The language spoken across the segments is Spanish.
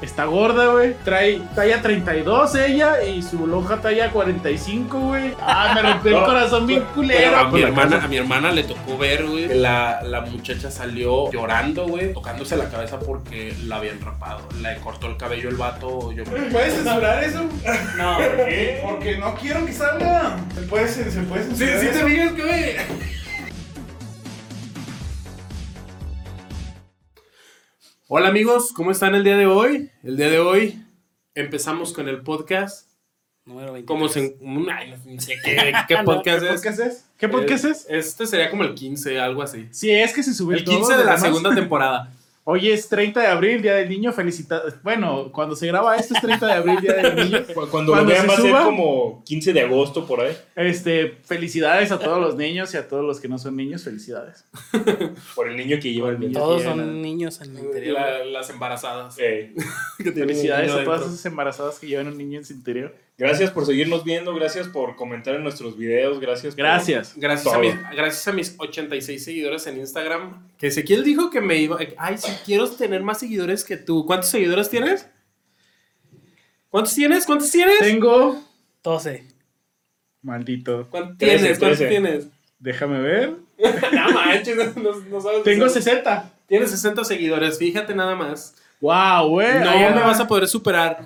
está gorda, güey. Trae talla 32 ella y su lonja talla 45, güey. Ah, me rompió el corazón bien culero. A mi, hermana, a mi hermana le tocó ver, güey, que la, la muchacha salió llorando, güey, tocándose la cabeza porque la habían rapado. Le cortó el cabello el vato. Yo ¿Puedes censurar eso? No, ¿por qué? Porque no quiero que salga. ¿Se puede, se puede Sí, censurar sí eso? te digas que, güey. Hola amigos, ¿cómo están el día de hoy? El día de hoy empezamos con el podcast. Número 20. Como se... Ay, no sé qué, qué podcast ¿Qué es. podcast es? ¿Qué podcast es? Este sería como el 15, algo así. Sí, es que se subió El todo 15 de la demás. segunda temporada. Hoy es 30 de abril, Día del Niño. Felicidades. Bueno, cuando se graba esto es 30 de abril, Día del Niño. Cu- Cuando, Cuando lo vean va a ser como 15 de agosto por ahí. Este, felicidades a todos los niños y a todos los que no son niños. Felicidades. Por el niño que lleva el niño. Todos son niños en el interior. La- las embarazadas. Eh, Que tienen un Felicidades niño a todas esas embarazadas que llevan un niño en su interior. Gracias por seguirnos viendo, gracias por comentar en nuestros videos, gracias. por- Gracias. Gracias a, mis, gracias a mis 86 seguidores en Instagram. Que Ezequiel dijo que me iba. Ay, si quiero tener más seguidores que tú. ¿Cuántos seguidores tienes? ¿Cuántos tienes? ¿Cuántos tienes? Tengo. 12. Maldito. ¿Cuántos tienes? ¿Cuántos tienes? Déjame ver. no manches, no, no sabes. Tengo 60. Tienes 60 seguidores, fíjate nada más. Wow, güey. No me va. vas a poder superar.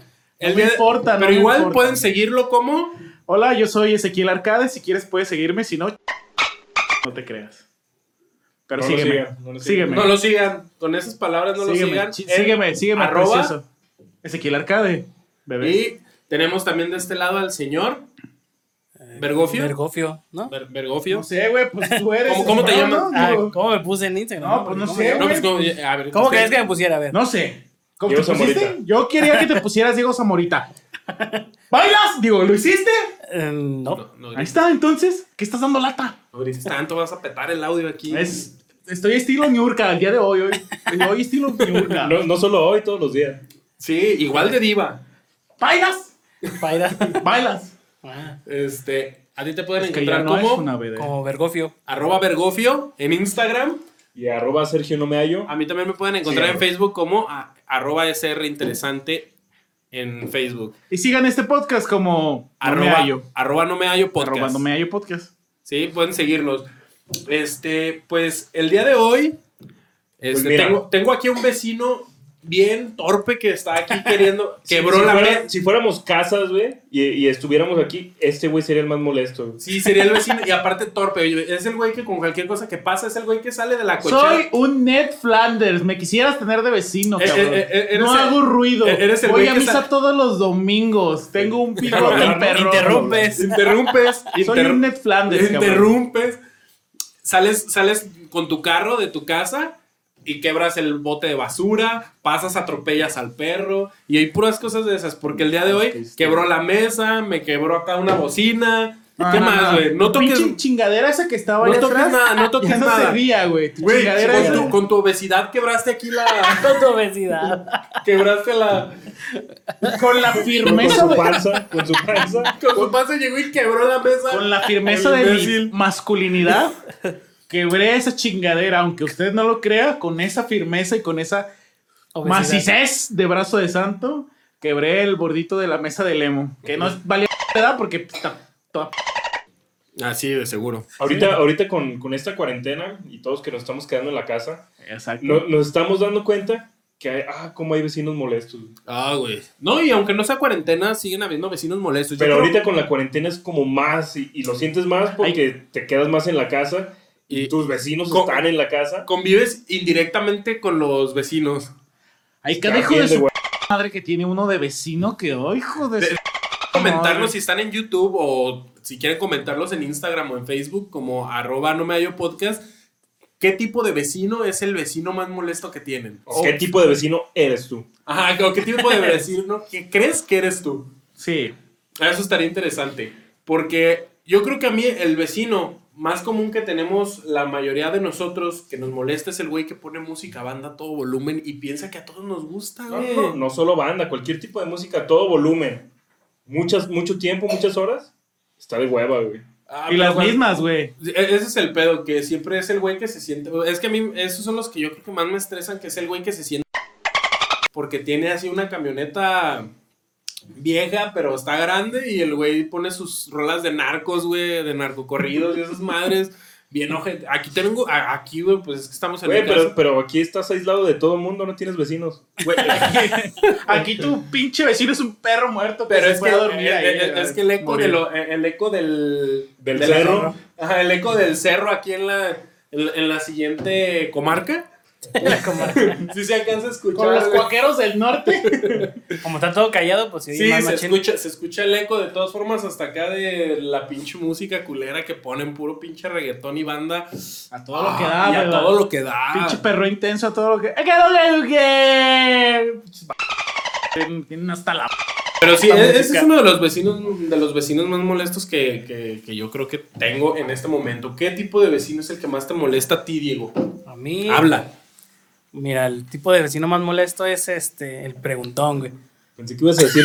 No me importa, no Pero igual importa. pueden seguirlo como. Hola, yo soy Ezequiel Arcade. Si quieres, puedes seguirme. Si no, no te creas. Pero No lo sígueme. sigan, no lo sigan. sígueme. No lo sigan. Con esas palabras no sígueme. lo sigan. Sígueme, sígueme, arroba precioso. Ezequiel Arcade. Bebé. Y tenemos también de este lado al señor Bergofio. Bergofio, ¿no? Ber- Bergofio. No sé, güey, pues tú eres. ¿Cómo- cómo te llamas? no, Ah, ¿Cómo me puse en Instagram? No, pues no ¿Cómo sé, pues. ¿cómo, a ver, ¿Cómo usted- querés que me pusiera? A ver. No sé. ¿Cómo Diego te pusiste? Zamorita. Yo quería que te pusieras Diego Zamorita. ¿Bailas? Digo, ¿lo hiciste? Eh, no. No, no, Ahí está, entonces. ¿Qué estás dando lata? No grites tanto, vas a petar el audio aquí. Es, estoy estilo Niurka el día de hoy. Hoy, hoy estilo Niurka. No, no solo hoy, todos los días. Sí, igual de diva. ¿Bailas? Paira. ¿Bailas? Ah, Este, a ti te pueden Es que ya encontrar como como Bergofio. arroba Bergofio en Instagram. Y arroba Sergio no me hallo. A mí también me pueden encontrar Sí, en Facebook como a- arroba SR Interesante en Facebook. Y sigan este podcast como No me arroba, hallo. arroba no me hallo podcast. Arroba No me hallo podcast. Sí, pueden seguirnos. Este, pues el día de hoy este, mira. tengo, tengo aquí un vecino bien torpe que está aquí queriendo. Quebró si, la fuera- mesa. si fuéramos casas, güey, y, y estuviéramos aquí, este güey sería el más molesto. Sí, sería el vecino. Y aparte torpe. Es el güey que con cualquier cosa que pasa, es el güey que sale de la cochera. Soy un Ned Flanders. Me quisieras tener de vecino, Eh, cabrón. eh, eh, eres no el- hago ruido. eres el Voy a misa sa- todos los domingos. Tengo un pico de perro. Interrumpes. Interrumpes. Soy un Ned Flanders, cabrón. interrumpes. Sales, sales con tu carro de tu casa y quebras el bote de basura, pasas, atropellas al perro y hay puras cosas de esas. Porque el día de hoy quebró la mesa, me quebró acá una bocina. Ah, ¿Qué más, güey? No toques, Pinche chingadera esa que estaba no toques atrás. nada, no toques ya no nada. servía, güey. Tu Güey, chingadera con tu, con tu obesidad quebraste aquí la. Con tu obesidad. quebraste la. Con la Con firmeza su de, panza, con su panza. Con su pase llegó y quebró la mesa. con la firmeza de mi imbécil. masculinidad. Quebré esa chingadera, aunque usted no lo crea, con esa firmeza y con esa Obesidad. de brazo de santo, quebré el bordito de la mesa de Lemo. Que no valía edad porque está toda Ah, sí, de seguro. Ahorita, ahorita con, con esta cuarentena y todos que nos estamos quedando en la casa, Exacto. no- nos estamos dando cuenta que hay, ah, cómo hay vecinos molestos. Ah, güey. No, y aunque no sea cuarentena, siguen habiendo vecinos molestos. Yo Pero creo- ahorita con la cuarentena es como más y, y lo sientes más porque te quedas más en la casa y, tus vecinos están en la casa. convives indirectamente con los vecinos. Hay que Cada dejo de de su madre que tiene uno de vecino que, oh, hijo de su Comentarnos madre. si están en YouTube o si quieren comentarlos en Instagram o en Facebook como arroba no me hallo podcast. ¿Qué tipo de vecino es el vecino más molesto que tienen? ¿Qué tipo de vecino eres tú? Ajá, o qué tipo de vecino que crees que eres tú. Sí. Eso estaría interesante. Porque yo creo que a mí el vecino más común que tenemos la mayoría de nosotros que nos molesta es el güey que pone música banda a todo volumen y piensa que a todos nos gusta, No, güey. no, no solo banda, cualquier tipo de música, a todo volumen. Muchas, mucho tiempo, muchas horas. Está de hueva, güey. Ah, y las bueno, mismas, güey. e- Ese es el pedo, que siempre es el güey que se siente. Es que a mí, esos son los que yo creo que más me estresan, que es el güey que se siente. porque tiene así una camioneta vieja, pero está grande y el güey pone sus rolas de narcos, güey, de narcocorridos y esas madres. Bien ojete. Aquí tengo, a- aquí, güey, pues es que estamos en Güey, pero, pero aquí estás aislado de todo el mundo, no tienes vecinos. Güey, Aquí tu pinche vecino es un perro muerto que pero se es que, a dormir ahí. es que el eco, de lo- el eco del, Del de la- cerro. ajá, el eco del cerro aquí en la, en, la- en la siguiente comarca. Si se alcanza a escuchar. Con los cuaqueros del norte. Como está todo callado, pues sí, Sí, más se machín. escucha, se escucha el eco de todas formas hasta acá de la pinche música culera que ponen puro pinche reggaetón y banda. A todo lo que da, y a todo lo que da. Pinche perro intenso a todo lo que. ¡Eh! Tienen- hasta la. Pero sí, esta ese música. es uno de los vecinos de los vecinos más molestos que, que- que yo creo que tengo en este momento. ¿Qué tipo de vecino es el que más te molesta a ti, Diego? A mí. Habla. Mira, el tipo de vecino más molesto es este, el preguntón, güey. Pensé que ibas a decir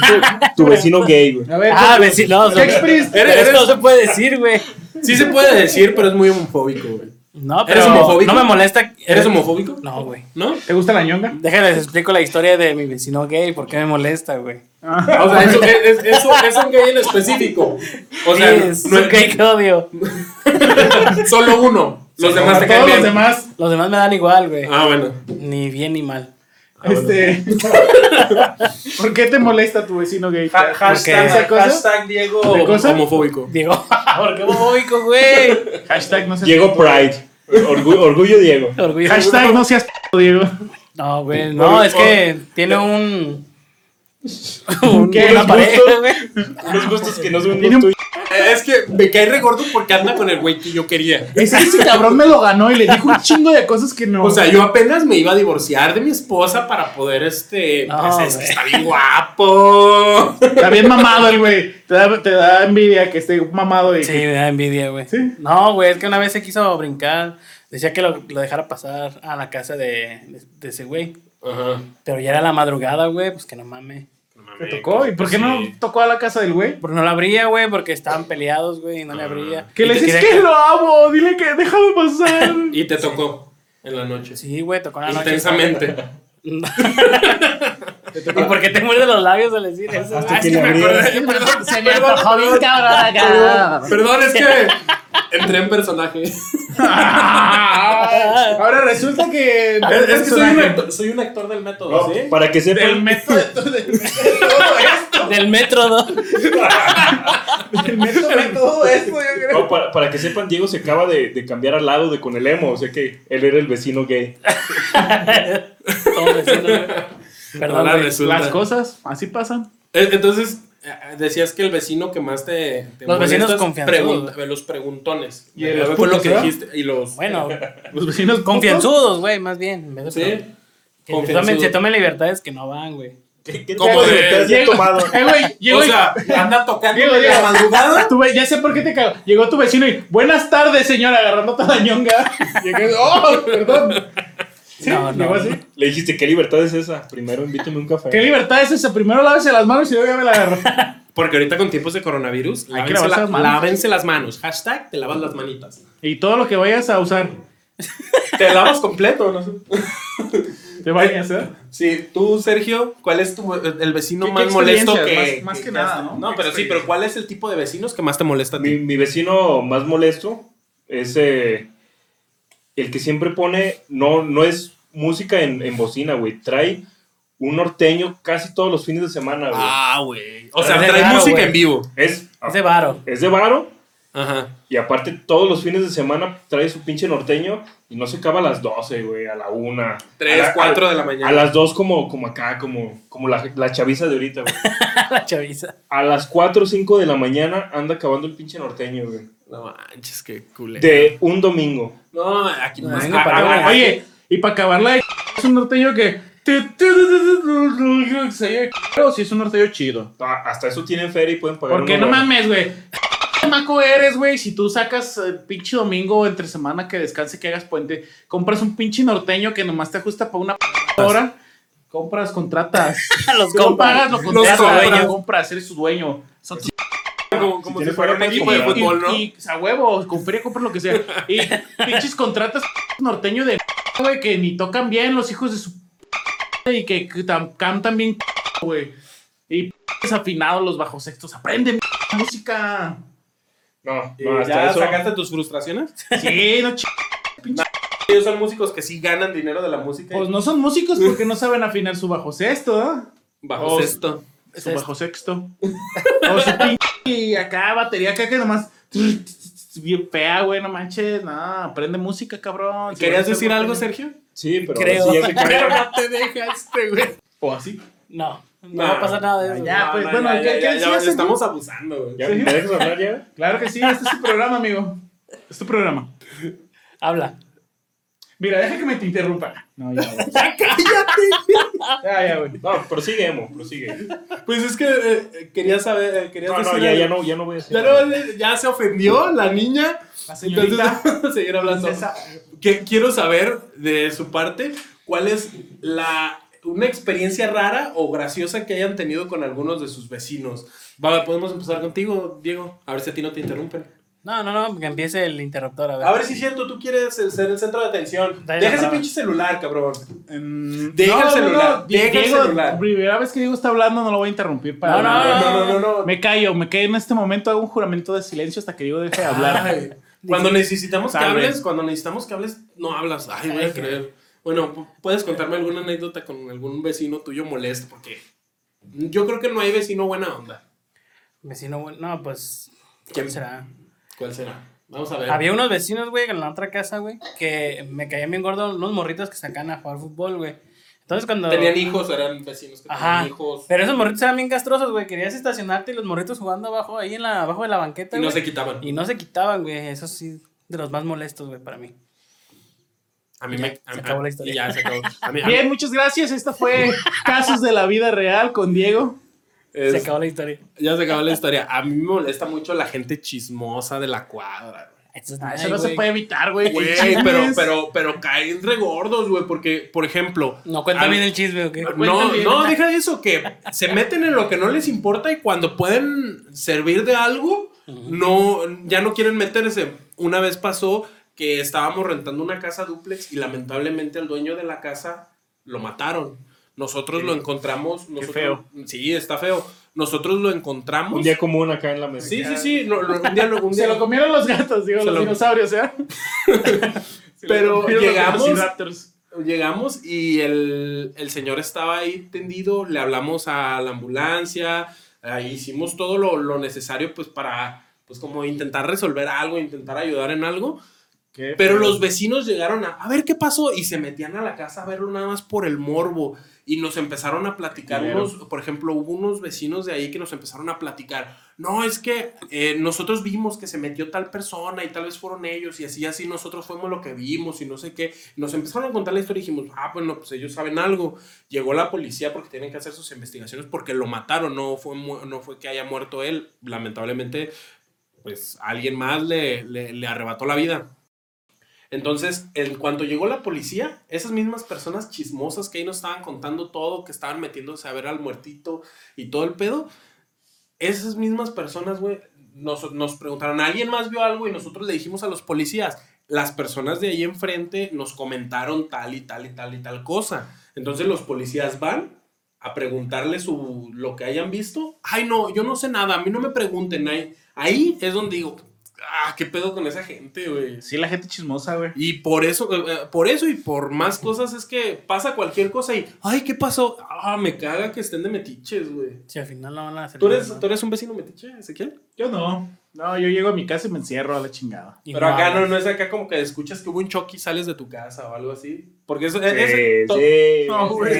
tu, tu vecino gay, güey. A ver, Ah, ¿qué- vecino. ¿Qué experiencia? Eres- Eso eres- no se puede decir, güey. Sí se puede decir, pero es muy homofóbico, güey. No, ¿Eres pero homofóbico? no me molesta. ¿Eres homofóbico? No, güey. ¿No? ¿Te gusta la ñonga? Déjales explico la historia de mi vecino gay, por qué me molesta, güey. O sea, eso es, es- eso es un gay en específico. O sea, Sí, es no un gay que odio. solo uno. Los demás A te caen todos los demás, Los demás me dan igual, güey. Ah, bueno. Ni bien ni mal. este. ¿Por qué te molesta tu vecino gay? Ha- hashtag, ¿Esa cosa? hashtag Diego homofóbico. Diego, ¿por qué homofóbico, güey? Hashtag no seas Diego Pride. Orgullo, orgullo Diego. Orgullo. Hashtag no seas p, Diego. No, güey, no, es que tiene un. un ¿Qué? una ¿Los pareja, güey. Unos gustos que no son los tuyos. Es que me cae re gordo porque anda con el güey que yo quería. Es que ese cabrón me lo ganó y le dijo un chingo de cosas que no. O sea, yo apenas me iba a divorciar de mi esposa para poder, este. No, pues es que está bien guapo. Está bien mamado el güey. Te da, te da envidia que esté mamado y Sí, me da envidia, güey. ¿Sí? No, güey, es que una vez se quiso brincar. Decía que lo, lo dejara pasar a la casa de, de, de ese güey. Ajá. Pero ya era la madrugada, güey, pues que no mames. Te tocó. ¿Y por qué no tocó a la casa del güey? Porque no la abría, güey, porque estaban peleados, güey, y no le abría. Que le dices que lo amo. Dile que déjame pasar. Y te tocó en la noche. Sí, güey, tocó en la noche. Intensamente. ¿Y por qué te muerde los labios al decir eso? Hasta Ah, que me acordé. Perdón, Se me antojó bien cabrón acá. Perdón, es que entré en personaje. Es, Ahora resulta que. es que soy un, actor, soy un actor del método, No, ¿sí? Para que Del sepan, método de todo del método esto. Del metro, ¿no? Del método de todo esto, yo creo. no, para, para que sepan, Diego se acaba de, de cambiar al lado de con el emo. O sea que él era el vecino gay. Todos vecinos, güey. Perdón, Ahora. Las cosas así pasan. Eh, Entonces, decías que el vecino que más te. te Los vecinos confianzudos. pregun- los preguntones. Y los fue lo que dijiste. Y los. Bueno, Los vecinos confianzudos, güey, más bien. Sí. Que se tomen, se tomen libertades que no van, güey. ¿Qué, qué Como te- de- tomado? Eh, güey, O sea, anda tocando la madrugada. Tu ya sé por qué te cago. Llegó tu vecino y buenas tardes, señora, agarrando toda la ñonga. Llegué, oh, perdón. Sí, No, así. Le dijiste, ¿qué libertad es esa? Primero invítame un café. ¿Qué libertad es esa? Primero lávese las manos y luego ya me la agarró. Porque ahorita con tiempos de coronavirus, Hay que lávense, la- las manos. lávense las manos. Hashtag te lavas las manitas. Y todo lo que vayas a usar, Te lavas completo, no sé. te vayas, ¿eh? Sí, tú, Sergio, ¿cuál es tu, el vecino ¿Qué- más qué molesto que. experiencias? Más- más que nada, ¿no? No, ¿Qué pero sí, pero ¿cuál es el tipo de vecinos que más te molesta a Mi, ti? mi vecino más molesto es eh, el que siempre pone, no, no es música en, en bocina, güey. Trae un norteño casi todos los fines de semana, güey. Ah, güey. O sea, trae música en vivo. Es, Es de varo. es de varo Ajá. y aparte todos los fines de semana trae su pinche norteño y no se acaba a las 12, güey, a la 1. 3, 4 de la mañana. A las 2 como, como acá, como, como la, la chaviza de ahorita, güey. la chaviza. A las 4 o 5 de la mañana anda acabando el pinche norteño, güey. No manches, qué culero. De un domingo. No, aquí No, más. venga, ah, para ah, ah, Oye, y para acabarla de es un norteño que. Pero sí es un norteño chido. Ah, Hasta eso tienen feria y pueden pagar Porque no mames, güey. ¿Qué maco eres, güey? Si tú sacas el pinche domingo entre semana que descanse, que hagas puente, compras un pinche norteño que nomás te ajusta para una p- hora, compras, contratas. Los pagas, lo Los contratas, compras. lo compras, eres su dueño. Son tus Como, como Si si fuera un equipo de fútbol, ¿no? Y, y a huevo, con feria compras lo que sea. Y pinches contratas norteño de güey que ni tocan bien los hijos de su y que que tam- cantan bien, güey. Y desafinados los bajos sextos. Aprende música. No, ¿Y no, hasta ¿Ya eso. sacaste tus frustraciones? Sí, no ch... Ellos son músicos que sí ganan dinero de la música. Pues no son músicos porque no saben afinar su bajo sexto, ¿eh? Bajo sexto. Su bajo sexto. O su pinche y acá, batería acá que nomás. Bien fea, güey, no manches. No, aprende música, cabrón. Si ¿Querías decir algo, Sergio? Sí, pero Creo. sí Pero no te dejaste, güey. O así. No, no Nah. va a pasar nada de eso. Ya, No, pues, no, bueno, ya, ¿qué- ya, qué ya, ya estamos abusando, güey. ¿Ya me dejas hablar ya? Claro que sí, este es tu programa, amigo. Es tu programa. Habla. Mira, deja que me te interrumpa. No, ya, güey. Ya, ya, güey. No, prosigue, Emo, prosigue. Pues es que eh, quería saber, eh, querías No, no, ya, ya no, ya no voy a decir. Ya, nada. no, ya se ofendió la niña. La señorita. Entonces, seguir hablando. Princesa. Que, quiero saber de su parte cuál es la una experiencia rara o graciosa que hayan tenido con algunos de sus vecinos. Va, podemos empezar contigo, Diego. A ver si a ti no te interrumpen. No, no, no, que empiece el interruptor. A ver. A ver si es cierto, tú quieres el- ser el centro de atención. Dale Deja ese palabra. pinche celular, cabrón. Mm, Deja el celular, Di- deja el celular. Primera vez que Diego está hablando, no lo voy a interrumpir. Para No, no, nada. No, no, no, no. Me callo, me callo en este momento, hago un juramento de silencio hasta que Diego deje de hablar. Ay, Cuando necesitamos que Tal hables, cuando necesitamos que hables, no hablas. Ay, voy a creer. Bueno, pu- puedes contarme alguna anécdota con algún vecino tuyo molesto, porque yo creo que no hay vecino buena onda. Vecino, bueno, no, pues. ¿Quién será? ¿Cuál será? Vamos a ver. Había unos vecinos, güey, en la otra casa, güey, que me caían bien gordos unos morritos que sacan a jugar fútbol, güey. Entonces cuando. Tenían hijos, eran vecinos que Ajá. tenían hijos. Pero esos morritos eran bien castrosos, güey. Querías estacionarte y los morritos jugando abajo, ahí en la, abajo de la banqueta. Y no se quitaban. Y no se quitaban, güey. Eso sí, de los más molestos, güey, para mí. A mí Ya, me. se acabó a- la historia. Y ya se acabó. A mí, a mí- Bien, muchas gracias. Esto fue Casos de la Vida Real con Diego. Es- Se acabó la historia. ya se acabó la historia. A mí me molesta mucho la gente chismosa de la cuadra. güey. Eso, es Ah, Eso no se puede evitar, güey. Pero, pero, pero caen regordos, güey, porque, por ejemplo. No cuenta bien el chisme, ¿o qué? No, bien. no, deja eso, que se meten en lo que no les importa y cuando pueden servir de algo, no, ya no quieren meterse. Una vez pasó que estábamos rentando una casa duplex y lamentablemente el dueño de la casa lo mataron. Nosotros lo encontramos. Nosotros, feo. Sí, está feo. Nosotros lo encontramos. Un día común acá en la mesa. Sí, sí, sí. no, no, un día, lo- un Se lo comieron los gatos, digo, Se los lo- dinosaurios, ¿eh? Pero los llegamos-. Llegamos y el, el señor estaba ahí tendido, le hablamos a la ambulancia, ahí hicimos todo lo, lo necesario pues para pues como intentar resolver algo, intentar ayudar en algo, Qué pero feo. los vecinos llegaron a, a ver qué pasó y se metían a la casa a verlo nada más por el morbo y nos empezaron a platicar unos, por ejemplo, hubo unos vecinos de ahí que nos empezaron a platicar, no, es que eh, nosotros vimos que se metió tal persona y tal vez fueron ellos y así, así nosotros fuimos lo que vimos y no sé qué, nos empezaron a contar la historia y dijimos, ah, bueno, pues ellos saben algo, llegó la policía porque tienen que hacer sus investigaciones porque lo mataron, no fue, no fue que haya muerto él, lamentablemente, pues alguien más le, le, le arrebató la vida. Entonces, en cuanto llegó la policía, esas mismas personas chismosas que ahí nos estaban contando todo, que estaban metiéndose a ver al muertito y todo el pedo, esas mismas personas, güey, nos, nos preguntaron, ¿alguien más vio algo? Y nosotros le dijimos a los policías, las personas de ahí enfrente nos comentaron tal y tal y tal y tal cosa. Entonces los policías van a preguntarle su, lo que hayan visto. Ay, no, yo no sé nada, a mí no me pregunten. Ahí, ahí es donde digo, ah, ¿qué pedo con esa gente, güey? Sí, la gente chismosa, güey. Y por eso, eh, eh, por eso y por más cosas es que pasa cualquier cosa y, ay, ¿qué pasó? Ah, me caga que estén de metiches, güey. Si al final no van a hacer ¿Tú eres, nada. ¿Tú eres un vecino metiche, Ezequiel? Yo no. No, yo llego a mi casa y me encierro a la chingada. Y Pero acá no, no es acá como que escuchas que hubo un choque y sales de tu casa o algo así. Porque eso Sí, ese- to- sí, No, güey.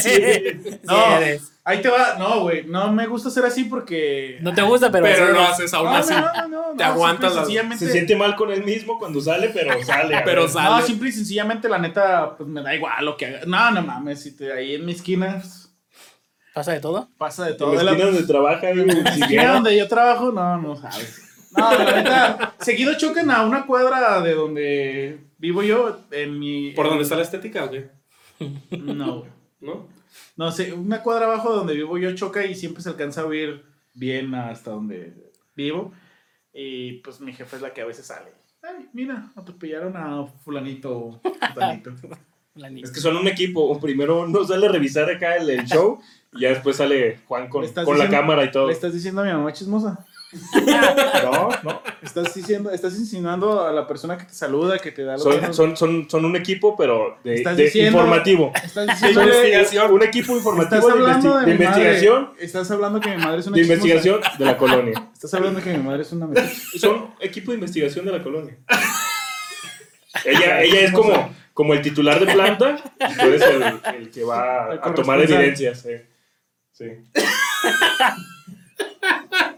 Sí, No. Ahí te va. No, güey. No me gusta ser así porque. No te gusta, pero, Pero sí lo haces aún No, así. no, no, no, Te aguantas sencillamente- Se siente mal con él mismo cuando sale, pero sale. Pero sale. No, simple y sencillamente, la neta, pues me da igual lo que haga. No, no mames. Si te, ahí en mi esquina pues, ¿Pasa de todo? pasa de En todo. De la, esquina donde trabaja, siquiera. donde yo trabajo, no, no sabes. No, la neta, seguido chocan a una cuadra de donde vivo yo, en mi... ¿Por en- dónde está la estética o qué? No, güey. ¿No? No sé, una cuadra abajo de donde vivo yo choca y siempre se alcanza a oír bien hasta donde vivo. Y pues mi jefe es la que a veces sale. Ay, mira, atropellaron a fulanito o fulanito. La niña. Es que son un equipo. Primero uno sale a revisar acá el, el show y ya después sale Juan con, ¿Le estás con la cámara y todo. ¿Le estás diciendo a mi mamá chismosa? No, no. Estás diciendo, estás insinuando a la persona que te saluda, que te da los Son, son, son, son un equipo, pero de, Estás de diciendo- informativo. Estás diciendo, investigación. Un equipo informativo estás de, investi- de, de mi madre. investigación. Estás hablando que mi madre es una De chismosa. investigación de la colonia. Estás hablando que mi madre es una. Son equipo de investigación de la colonia. Ella, ella es como, como el titular de planta y tú eres el, el que va El a tomar evidencias. Sí. Sí.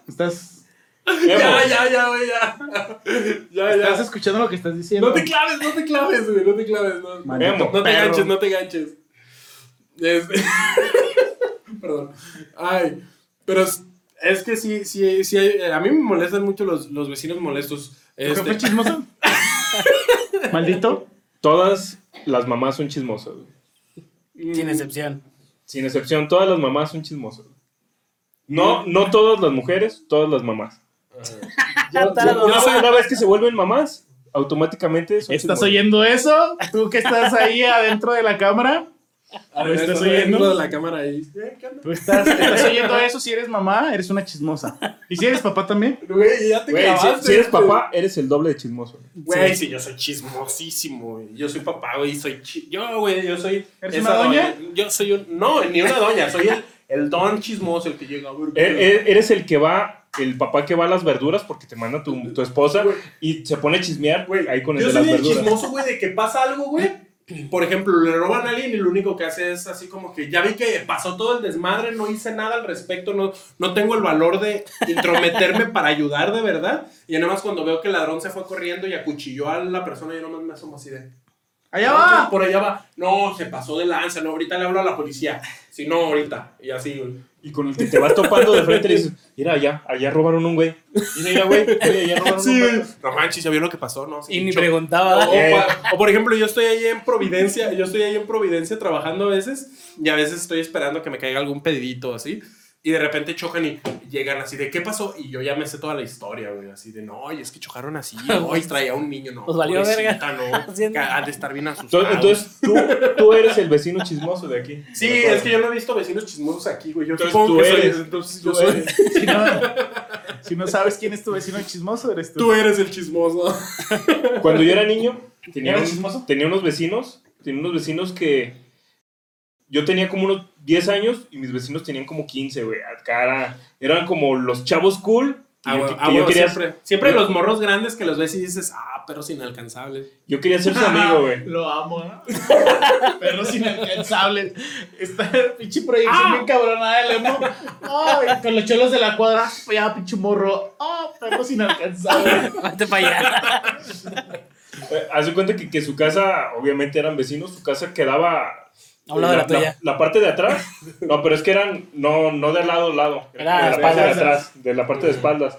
Estás, Ya, ya, ya, güey, ya. Ya, estás ya. escuchando lo que estás diciendo. No te claves, no te claves, güey, no te claves. No, Maldito no te perro. ganches, no te ganches. Este- Perdón. Ay, pero es, que sí, sí, sí, hay- a mí me molestan mucho los, los vecinos molestos. ¿Tu jefe Este, es chismoso? Maldito. Todas las mamás son chismosas. güey. Sin excepción. Sin excepción, todas las mamás son chismosas. No, no todas las mujeres, todas las mamás. yo- Una, yo soy- una vez que se vuelven mamás, automáticamente son ¿Estás chismosas. oyendo eso? ¿Tú que estás ahí adentro de la cámara? ¿Lo estás oyendo? dentro de la cámara ahí. Eh. ¿Tú estás, estás oyendo eso? Si eres mamá, eres una chismosa. ¿Y si eres papá también? Güey, ya te Güey, si, clavaste, si eres papá, eres el doble de chismoso. Güey, sí. yo soy chismosísimo, güey. Yo soy papá, güey, soy chi- Yo, güey, yo soy... ¿Eres una doña? Yo soy un... No, ni una doña, soy el, el don chismoso, el que llega a ver... E- Eres el que va, el papá que va a las verduras porque te manda tu, tu esposa y se pone a chismear Güey, ahí con el yo de soy las el verduras. chismoso, güey, de que pasa algo, güey. Por ejemplo, le roban a alguien y lo único que hace es así como que ya vi que pasó todo el desmadre, no hice nada al respecto, no, no tengo el valor de intrometerme para ayudar de verdad. Y nada más cuando veo que el ladrón se fue corriendo y acuchilló a la persona, yo nomás me asomo así de... ¡Allá "No, va! Por allá va. No, se pasó de lanza, no, ahorita le hablo a la policía. Si no, ahorita. Y así. Y con el que te vas topando de frente le dices, mira, allá, allá robaron un güey. Mira, allá, güey, oye, allá robaron un güey. No manches, ¿ya vio lo que pasó? No, Y ni preguntaba. O, Eh. o, por ejemplo, yo estoy ahí en Providencia, yo estoy ahí en Providencia trabajando a veces y a veces estoy esperando que me caiga algún pedidito así y de repente chocan y llegan así de ¿qué pasó? Y yo ya me sé toda la historia, güey, así de no, y es que chocaron así, no, y traía un niño, no, Pues valió pobrecita, no, ha de estar bien asustado. Entonces, tú, tú eres el vecino chismoso de aquí. sí, es que yo no he visto vecinos chismosos aquí, güey, yo Entonces supongo tú que soy- eres, entonces tú yo soy, eres. Si no, si no sabes quién es tu vecino chismoso, eres tú. tú eres el chismoso. Cuando yo era niño, tenía, ¿Eras un- chismoso? tenía unos vecinos, tenía unos vecinos que yo tenía como unos 10 años y mis vecinos tenían como 15, güey. Acá era- eran como los chavos cool. Ah, yo, que ah, yo quería, siempre, siempre los morros grandes que los ves y dices, ah, perros inalcanzables. yo quería ser su amigo, güey. Lo amo, ¿no? Perros inalcanzables. Esta pinche proyección Ah. bien cabronada del emo. Ay, con los cholos de la cuadra. Ya, pinche morro. Ah, perros inalcanzables. Vete para allá. Eh, Haz de cuenta que, que su casa, obviamente eran vecinos, su casa quedaba... A un lado de la tuya. La, parte de atrás. No, pero es que eran, no, no de lado a lado. Era de la parte de atrás, de la parte de espaldas.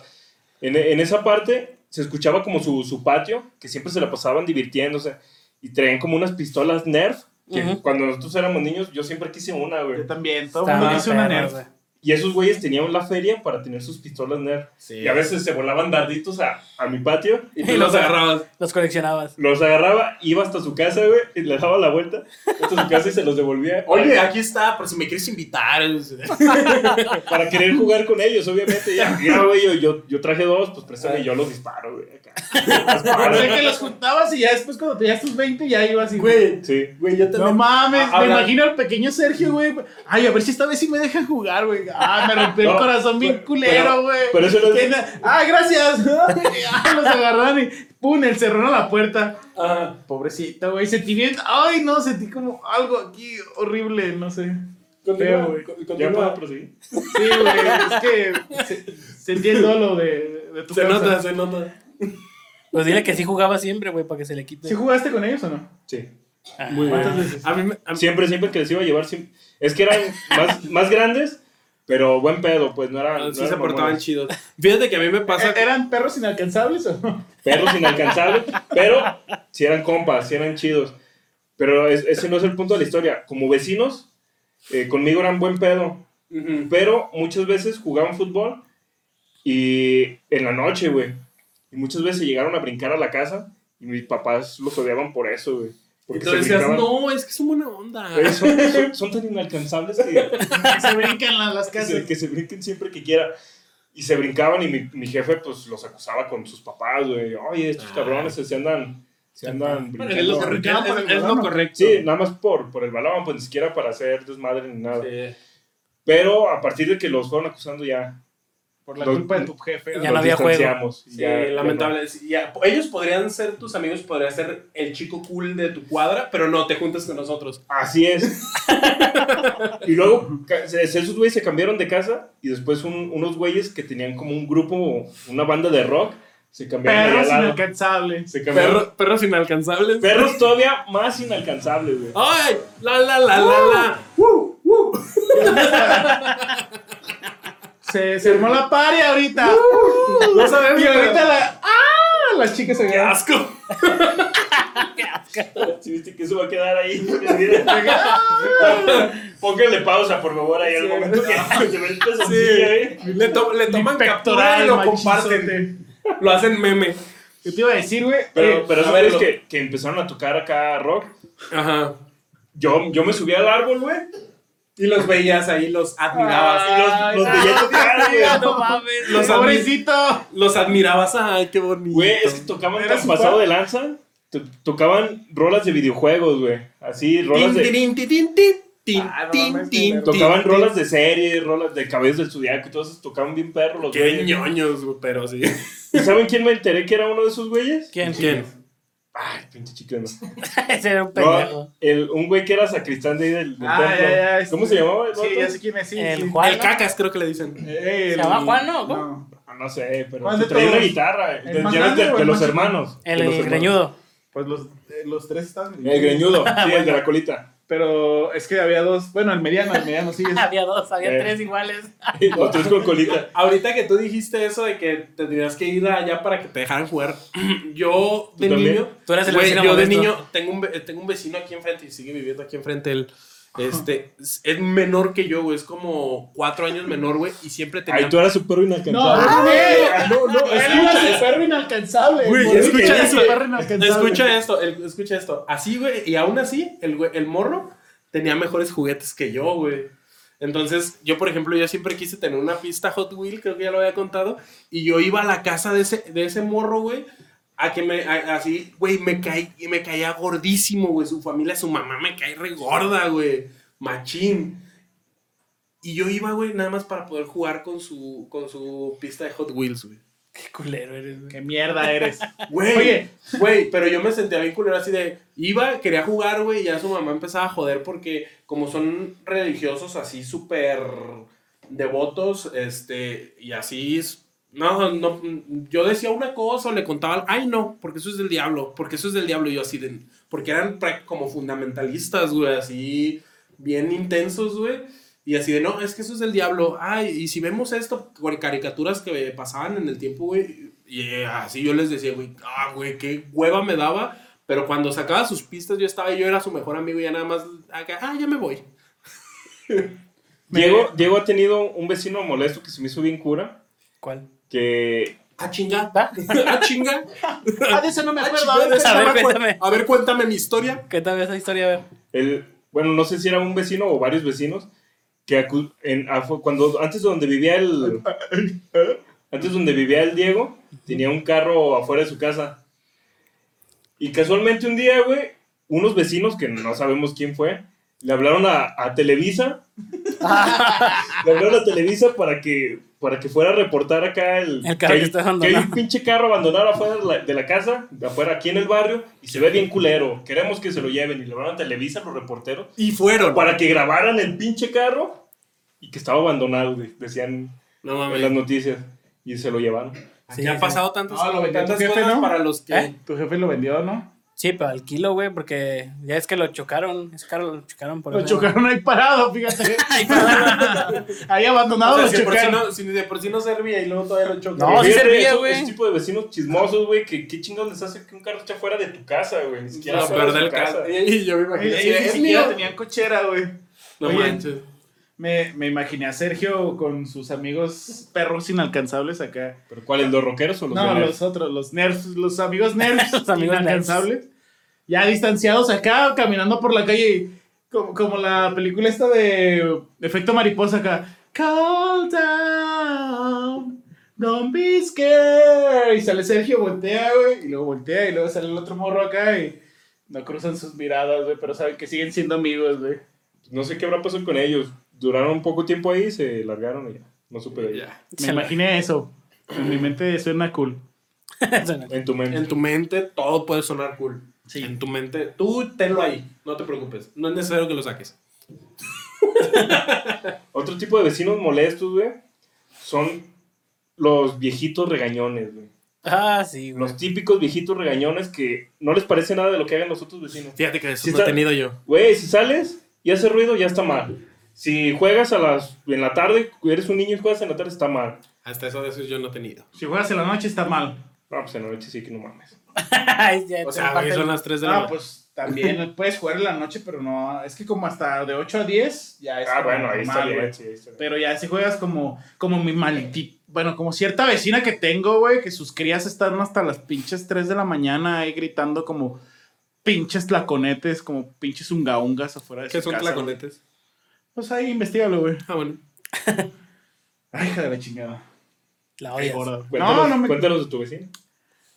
En, en esa parte se escuchaba como su, su patio, que siempre se la pasaban divirtiéndose. Y traían como unas pistolas Nerf, que Ujú. cuando nosotros éramos niños, yo siempre quise una, güey. Yo también. Todo mundo quiso una nerf. Y esos güeyes tenían la feria para tener sus pistolas Nerf. Sí. Y a veces se volaban darditos a, a mi patio. Y los agarrabas. Los coleccionabas. Los agarraba, iba hasta su casa, güey, y le daba la vuelta hasta su casa y se los devolvía. Oye, aquí está, por si me quieres invitar. Para querer jugar con ellos, obviamente. Ya, ya güey, yo, yo, yo traje dos, pues préstame, yo los disparo, güey. Pensé que los juntabas y ya después cuando tenías tus 20 ya ibas y... Güey, Sí. güey, yo también. No mames, Ah, me imagino al pequeño Sergio, güey. Ay, a ver si esta vez sí me dejan jugar, güey. Ah, me rompió el corazón bien culero, güey. pero eso no es- Ah, gracias. ah, los agarraron y pum, el cerrón a la puerta. Ah, Pobrecito, güey. Sentí bien. Ay, no, sentí como algo aquí horrible, no sé. continúa, Feo, güey. ¿Ya puedo proseguir? Sí, güey. Es que se- sentí el dolo de, de tu Se nota, se nota. Pues dile que sí jugaba siempre, güey, para que se le quite. ¿Sí jugaste con ellos o no? Sí. Ah, Muy ¿Cuántas bien. veces? A mí, me- a mí- Siempre, siempre que les iba a llevar, siempre- es que eran más, más grandes, pero buen pedo, pues no eran. no Ah, sí eran se portaban chidos. Fíjate que a mí me pasa. ¿E- ¿Eran perros inalcanzables o no? Perros inalcanzables, pero si eran compas, si eran chidos. Pero es- ese no es el punto de la historia. Como vecinos, eh, conmigo eran buen pedo. Ujú. Pero muchas veces jugaban fútbol y en la noche, güey. Y muchas veces llegaron a brincar a la casa y mis papás los odiaban por eso, güey. Porque Y tú se decías, no, es que son buena onda. Güey, son, son- son tan inalcanzables que, Que se brincan las, las que, casas. se, que se brinquen siempre que quiera. Y se brincaban y mi, mi jefe pues los acusaba con sus papás, güey. Oye, estos Ah. cabrones se andan, se andan Bueno, brincando. es lo, correcto, es- el es lo correcto. Sí, nada más por, por el balón, pues ni siquiera para hacer desmadre ni nada. Sí. Pero a partir de que los fueron acusando ya, Por la culpa de tu jefe. Ya ¿no? había juego. Sí, ya- ya lamentable. Ya, ellos podrían ser tus amigos, podrían ser el chico cool de tu cuadra, pero no te juntas con nosotros. no. Así es. y luego esos güeyes se cambiaron de casa y después un- unos güeyes que tenían como un grupo, una banda de rock, se cambiaron Perros inalcanzables. Se cambiaron. Perro- perros inalcanzables. Perros todavía más inalcanzables, güey. ¡Ay! ¡La, la, la, la, la! ¡Uh! ¡Uh! Uh. Se, se armó la pari ahorita. No sabemos. y ahorita la. ¡Ah! Las chicas se ¡Qué quedan. asco! Si viste que eso va a quedar ahí. Póngale pausa, por favor, ahí al Sí. momento que se ve el Sí. ¿eh? Le, to- le toman captura y lo comparten. Lo hacen meme. ¿Qué te iba a decir, güey? Pero, Eh, pero a esos ver, güeyes lo- que, que empezaron a tocar acá rock, Ajá. yo, yo me subí al árbol, güey. Y los veías ahí, los admirabas. Ay, los ay, veía tocar, güey. Ah, no mames. Los pobrecito. Los admirabas. ¡Ay, qué bonito! Güey, es que tocaban Era tan su pasado de lanza. to- tocaban rolas de videojuegos, güey. Así, rolas Tin, de. tin, tin, tin, tin, tin, Ah, no Tocaban tin, rolas de serie, rolas de cabezas del zodiaco y todos esos tocaban bien perros los Qué güeyes. ñoños, güey, pero sí. ¿Y saben quién me enteré que era uno de esos güeyes? ¿Quién? ¿Quién? Ay, pinche chica, no. Ese era un No, el, un güey que era sacristán de ahí del, del Ah, templo. ya, ya, este- ¿Cómo se llamaba? el Sí, ya sé quién es. Sí, El sí. Juan. El cacas, creo que le dicen. Eh, ¿Se llama Juan, no? No. No sé, pero ¿Cuál que de traía una guitarra. ¿El De, los hermanos. El, de los el hermanos. greñudo. Pues los, eh, los tres estaban. El greñudo, sí, el de la colita. Pero es que había dos. Bueno, el mediano, el mediano sí. es- Había dos, había Eh. tres iguales. Los tres con colita. Ahorita que tú dijiste eso de que tendrías que ir allá para que te dejaran jugar, yo de ¿Tú niño, Tú eras el vecino yo de niño tengo un, ve- tengo un vecino aquí enfrente y sigue viviendo aquí enfrente él. Este, es menor que yo, güey, es como cuatro años menor, güey, y siempre tenía... Ay, tú eras súper No, inalcanzable. no, no, no. Él era súper inalcanzable. Güey, escucha inalcanzable. Escucha esto, el- escucha esto. Así, güey, y aún así, el, güey- el morro tenía mejores juguetes que yo, güey. Entonces, yo, por ejemplo, yo siempre quise tener una pista Hot Wheel, creo que ya lo había contado, y yo iba a la casa de ese, de ese morro, güey, a que me, a- así, güey, me, caí, me caía gordísimo, güey, su familia, su mamá me cae re gorda, güey, machín. Y yo iba, güey, nada más para poder jugar con su, con su pista de Hot Wheels, güey. Qué culero eres, güey. Qué mierda eres. Güey, Oye. güey, pero yo me sentía bien culero así de, iba, quería jugar, güey, y ya su mamá empezaba a joder porque como son religiosos así súper devotos, este, y así, es- no, no, yo decía una cosa o le contaba, ay no, porque eso es del diablo, porque eso es del diablo, y yo así de, porque eran como fundamentalistas, güey, así, bien intensos, güey. Y así de, no, es que eso es del diablo. Ay, y si vemos esto, con caricaturas que pasaban en el tiempo, güey. Y eh, así yo les decía, güey, ah, güey, qué hueva me daba. Pero cuando sacaba sus pistas, yo estaba, yo era su mejor amigo y ya nada más, acá, ah, ya me voy. Diego, Diego ha tenido un vecino molesto que se me hizo bien cura. ¿Cuál? Que Ah, chinga. Ah, chinga. Ah, de eso no me Ah, acuerdo. A ver, cuéntame. A ver, cuéntame mi historia. ¿Qué tal esa historia? A ver. el, bueno, no sé si era un vecino o varios vecinos, que en, cuando, antes de donde vivía el, antes donde vivía el Diego, tenía un carro afuera de su casa. Y casualmente un día, güey, unos vecinos, que no sabemos quién fue, le hablaron a, a Televisa. le hablaron a Televisa para que, para que fuera a reportar acá el, El carro hay- que está hay abandonado. un pinche carro abandonado afuera de la, de la casa, de afuera aquí en el barrio, y se ve bien culero. Queremos que se lo lleven. Y le hablaron a Televisa los reporteros Y fueron. para que grabaran el pinche carro y que estaba abandonado, decían No en las noticias. Y se lo llevaron. Sí, han sí. pasado tantas, No, lo vendió tu tantas jefe, cosas ¿no? para los que... ¿Eh? Tu jefe lo vendió, ¿no? Sí, pero al kilo, güey, porque ya es que lo chocaron. Ese carro lo chocaron por Lo eso. chocaron ahí parado, fíjate. ahí abandonado O sea, lo si, de por sí chocaron. no, si de por sí no servía y luego todavía lo chocan. No, sí servía, güey. Ese tipo de vecinos chismosos, güey, que qué chingados les hace que un carro esté fuera de tu casa, güey. Ni siquiera Lo fuera de del tu casa. Y yo me imagino así, ni es siquiera mío. tenían cochera, güey. No Oye, manches. Me, me imaginé a Sergio con sus amigos perros inalcanzables acá. ¿Pero cuáles, los rockeros o los No, los otros, los nerds, los amigos nerds Los amigos inalcanzables. ya distanciados acá, caminando por la calle, como, como la película esta de Efecto Mariposa acá. Call down, don't be scared. Y sale Sergio, voltea, güey, y luego voltea, y luego sale el otro morro acá y no cruzan sus miradas, güey, pero saben que siguen siendo amigos, güey. No sé qué habrá pasado con ellos. Duraron un poco tiempo ahí, se largaron y ya. No supe de ellos. Ya. Me imaginé eso. En mi mente suena cool. En tu mente. En tu mente todo puede sonar cool. Sí. En tu mente, tú tenlo ahí, no te preocupes. No es necesario que lo saques. Otro tipo de vecinos molestos, güey, son los viejitos regañones, güey. Ah, sí, güey. Los típicos viejitos regañones que no les parece nada de lo que hagan los otros vecinos. Fíjate que eso Sí lo he tenido yo. Güey, si sales y hace ruido, ya está mal. Si juegas a las, en la tarde, eres un niño y juegas en la tarde, está mal. Hasta eso de eso yo no he tenido. Si juegas en la noche está mal. No, pues en la noche sí que no mames. O sea, son las 3 de la Ah, mañana. pues también puedes jugar en la noche, pero no. Es que como hasta de 8 a 10 ya es. Ah, bueno, ahí está bien, güey. sí, ahí está bien. Pero ya si juegas como, como mi maldito. Bueno, como cierta vecina que tengo, güey, que sus crías están hasta las pinches 3 de la mañana ahí gritando como pinches tlaconetes, como pinches ungaungas afuera de ¿Qué su son casa, tlaconetes? Pues ahí investigalo, güey. Ah, bueno. Ay, hija de la chingada. La odias. gorda. Cuéntanos, No, no me. cuéntanos de tu vecino.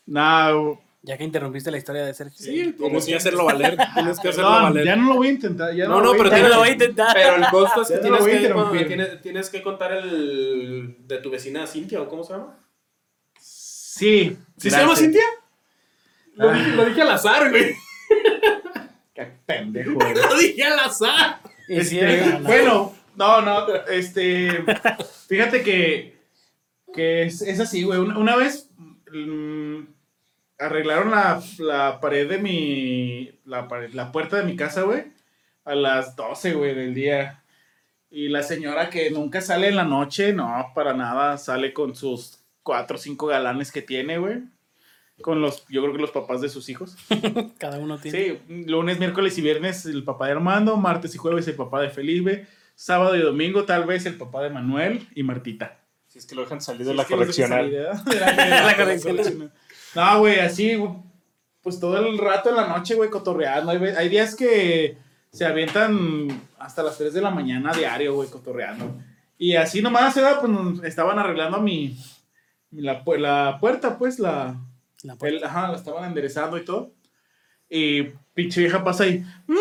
Nah, güey. Ya que interrumpiste la historia de Sergio. Sí, tienes que hacerlo valer. Tienes que hacerlo Perdón, valer. ya no lo voy a intentar. Ya No, no, no, lo voy pero no lo voy a intentar. Pero el costo es que no tienes que, tienes, tienes que contar el de tu vecina Cintia, ¿o cómo se llama? Sí. ¿Sí se llama. Cintia? Lo Ah. dije, lo dije al azar, güey. Qué pendejo, güey. Lo dije al azar. Sí, Este, no, no. Bueno, no, no, este, fíjate que, que es, es así, güey. Una, una vez mm, arreglaron la, la pared de mi, la, pared- la puerta de mi casa, güey, a las 12, güey, del día. Y la señora que nunca sale en la noche, no, para nada, sale con sus cuatro o cinco galanes que tiene, güey. Con los, yo creo que los papás de sus hijos. Cada uno tiene. Sí, lunes, miércoles y viernes el papá de Armando, martes y jueves el papá de Felipe, sábado y domingo tal vez el papá de Manuel y Martita. Si es que lo dejan salir de la es que los dejan correccional. No, güey, así, pues todo el rato en la noche, güey, cotorreando. Hay, días que se avientan hasta las 3 de la mañana diario, güey, cotorreando. Y así nomás era, pues estaban arreglando mi, mi- la, pu- la puerta, pues, la, La ajá, la estaban enderezando y todo. Y pinche vieja pasa ahí. "Mm,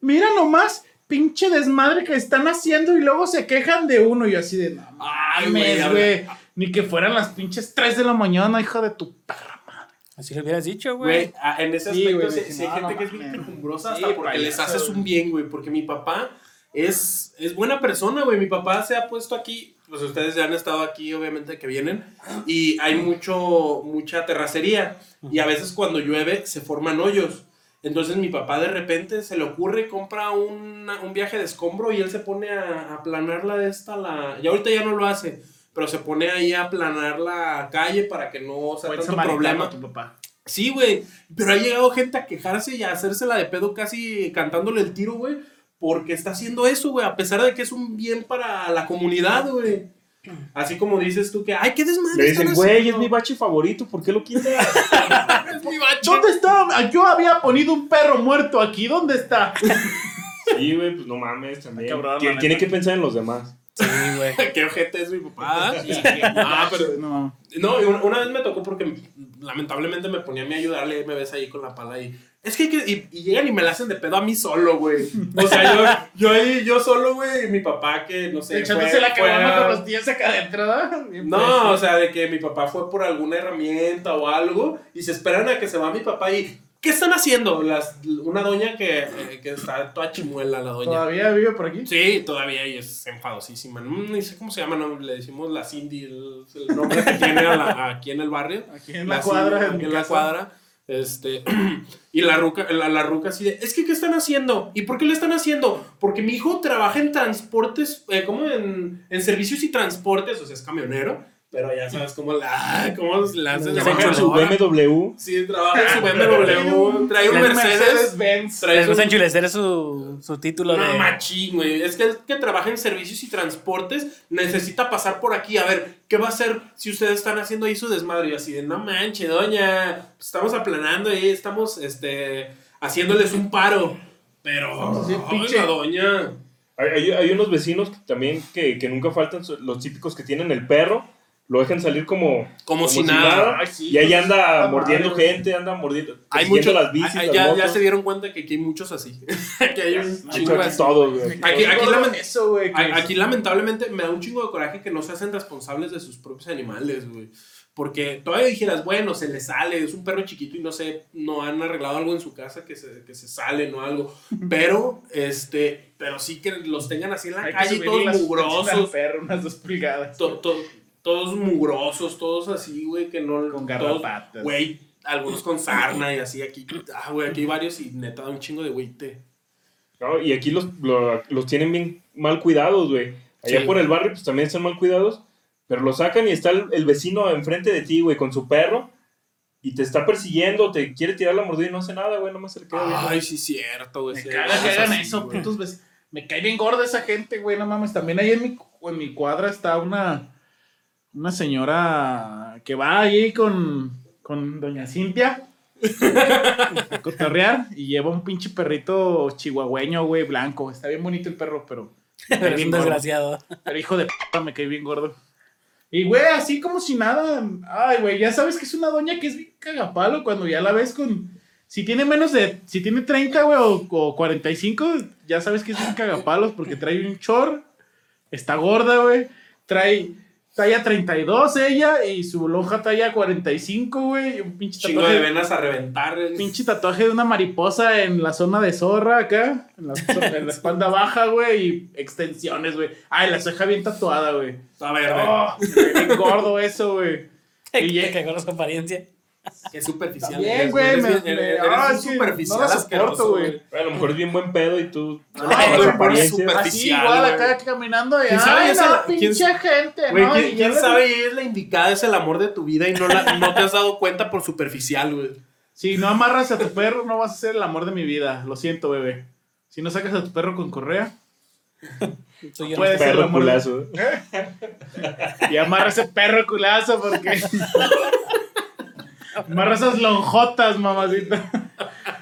mira nomás, pinche desmadre que están haciendo y luego se quejan de uno. Y yo así de, no Ay, mames, güey, güey. Ni que fueran las pinches 3 de la mañana, hija de tu perra madre. Así lo hubieras dicho, güey. Güey, en ese Sí, aspecto güey, sí, sí, sí hay no, gente no que es bien quejumbrosa Sí, hasta porque les haces un bien, güey. Porque mi papá es, es buena persona, güey. Mi papá se ha puesto aquí, pues ustedes ya han estado aquí, obviamente, que vienen. Y hay mucho, mucha terracería. Y a veces cuando llueve se forman hoyos. Entonces mi papá de repente se le ocurre, compra una- un viaje de escombro y él se pone a, a aplanar la de esta, la... Y ahorita ya no lo hace, pero se pone ahí a aplanar la calle para que no sea tanto problema. tu papá. Sí, güey. Pero ha llegado gente a quejarse y a hacérsela de pedo casi cantándole el tiro, güey. Porque está haciendo eso, güey. A pesar de que es un bien para la comunidad, güey. Así como dices tú que, ay, qué desmadre. Le dicen, güey, es haciendo". mi bache favorito, ¿por qué lo quitas? Es mi bache. ¿Dónde está? Yo había ponido un perro muerto aquí. ¿Dónde está? sí, güey, pues no mames, también. Cabrón, Tiene- que pensar en los demás. Sí, güey. qué ojete es mi papá. ah, pero- no. No, y una, una vez me tocó porque lamentablemente me ponía a mí a ayudarle y me ves ahí con la pala y... Es que, hay que- y, y llegan y me la hacen de pedo a mí solo, güey. O sea, yo, yo ahí, yo solo, güey, y mi papá que, no sé, Echándose fue- la fue caguama a- con los tíos acá adentro. Bien No, o sea, de que mi papá fue por alguna herramienta o algo y se esperan a que se va mi papá y... ¿Qué están haciendo? Las, una doña que, eh, que está toda chimuela, la doña. ¿Todavía vive por aquí? Sí, todavía y es enfadosísima. No, ni sé cómo se llama, no, le decimos la Cindy, el, el nombre que tiene a la- aquí en el barrio. Aquí en la La cuadra. Cindy, en aquí en la casa. cuadra. Este, y la ruca, la, la ruca así de, es que ¿qué están haciendo? ¿Y por qué le están haciendo? Porque mi hijo trabaja en transportes, eh, como en, en servicios y transportes, o sea, es camionero, pero ya sabes cómo la, cómo la hacen en su. BMW. Sí, trabaja en su BMW, trae un Mercedes, Benz. trae Les un gusta enchulecer su, su título no, de. machín, güey. Es que el que trabaja en servicios y transportes necesita pasar por aquí. A ver, ¿qué va a hacer si ustedes están haciendo ahí su desmadre? Y así de, no manches, doña. Estamos aplanando ahí, estamos este, haciéndoles un paro. Pero, pinche- doña. Hay, hay- unos vecinos que también que, que nunca faltan, los típicos que tienen el perro, lo dejan salir como, Como si nada. Ay, sí, y ahí pues, anda mordiendo madre, gente, anda mordiendo, Hay muchos. las bicis, ay, las ya, ya se dieron cuenta que aquí hay muchos así. que hay un De chingo hecho, aquí así. güey. Aquí- eso, güey. Aquí lamentablemente me da un chingo de coraje que no se hacen responsables de sus propios animales, güey. Porque todavía dijeras, bueno, se le sale, es un perro chiquito y no sé, no han arreglado algo en su casa que se, que se salen o algo. Pero, este, pero sí que los tengan así en la Hay calle, todos mugrosos, perro, unas dos pulgadas. to- to- todos mugrosos, todos así, güey, que no... Con garrapatas. Güey, algunos con sarna y así, aquí, ah, güey, aquí hay varios y neta da un chingo de güey te... No, y aquí los, lo- los tienen bien mal cuidados, güey. Allá Sí. por el barrio, pues también están mal cuidados. Pero lo sacan y está el, el vecino enfrente de ti, güey, con su perro. Y te está persiguiendo, te quiere tirar la mordida y no hace nada, güey. Nomás se le queda viendo. Ay, sí, cierto, güey. Me sí, caga que hagan eso, putos vecinos. Me cae bien gorda esa gente, güey, no mames. También ahí en mi, en mi cuadra está una, una señora que va ahí con, con doña Cintia a cotorrear y lleva un pinche perrito chihuahueño, güey, blanco. Está bien bonito el perro, pero gordo. desgraciado. Pero hijo de p me cae bien gordo. Y güey, así como si nada. Ay, güey, ya sabes que es una doña que es bien cagapalo cuando ya la ves con. Si tiene menos de. Si tiene 30, güey, o, o 45, ya sabes que es bien cagapalos porque trae un chor. Está gorda, güey. Trae talla 32 ella y su lonja talla 45, güey. y Un pinche Chingo tatuaje. de venas a reventar. güey. Pinche tatuaje de una mariposa en la zona de zorra acá, en la, en la espalda baja, güey, y extensiones, güey. Ay, la ceja bien tatuada, güey. A ver, Oh, ve bien gordo eso, güey. Y que con su apariencia. Qué superficial. Eres, güey, Eres, me- bien- me- eres ah, un sí, superficial no la soporto, güey. a lo mejor es bien buen pedo y tú. No, súper- Así Superficial, igual acá caminando de ¿Quién sabe? ay, Esa no, la- quién- pinche gente, ¿no? ¿quién, Y quién sabe? y Es la indicada, es el amor de tu vida y no, la- no te has dado cuenta por superficial, güey. Si no amarras a tu perro, no vas a ser el amor de mi vida. Lo siento, bebé. Si no sacas a tu perro con correa, Soy yo. Puede ser el Perro amor de- culazo. y amarra ese perro culazo porque. amarra esas lonjotas, mamacita.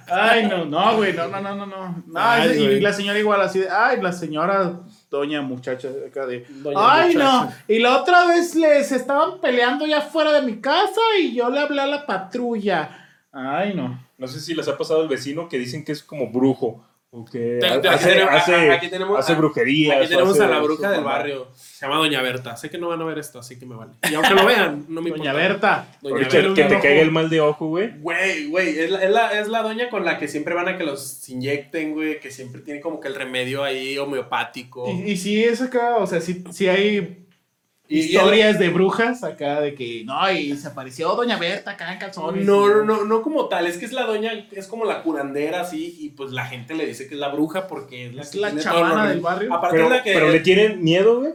Ay, no, no, güey, no, no, no, no, no. No, Ay, y la señora igual así de, ay, la señora, doña muchacha acá de, Doña ay, muchacha. no. Y la otra vez les estaban peleando ya fuera de mi casa y yo le hablé a la patrulla. Ay, no. No sé si les ha pasado el vecino que dicen que es como brujo. O que Te- te- hace, hace- aquí tenemos hace a- brujerías. Aquí tenemos hace a la bruja del barrio. Se llama Doña Berta. Sé que no van a ver esto, así que me vale. Y aunque lo vean, no me Doña importa. Berta. Doña Berta. que te caiga el mal de ojo, güey. Güey, güey, es la, es, la, es la doña con la que siempre van a que los inyecten, güey, que siempre tiene como que el remedio ahí homeopático. Y, y sí es acá, o sea, sí, sí hay Y- y historias de brujas acá de que, no, y se apareció Doña Berta acá en calzones. No, no, no, no como tal, es que es la doña, es como la curandera, así, y pues la gente le dice que es la bruja porque es la, Es que la chamana del barrio. Aparte Pero, es la que... pero le tienen miedo, güey.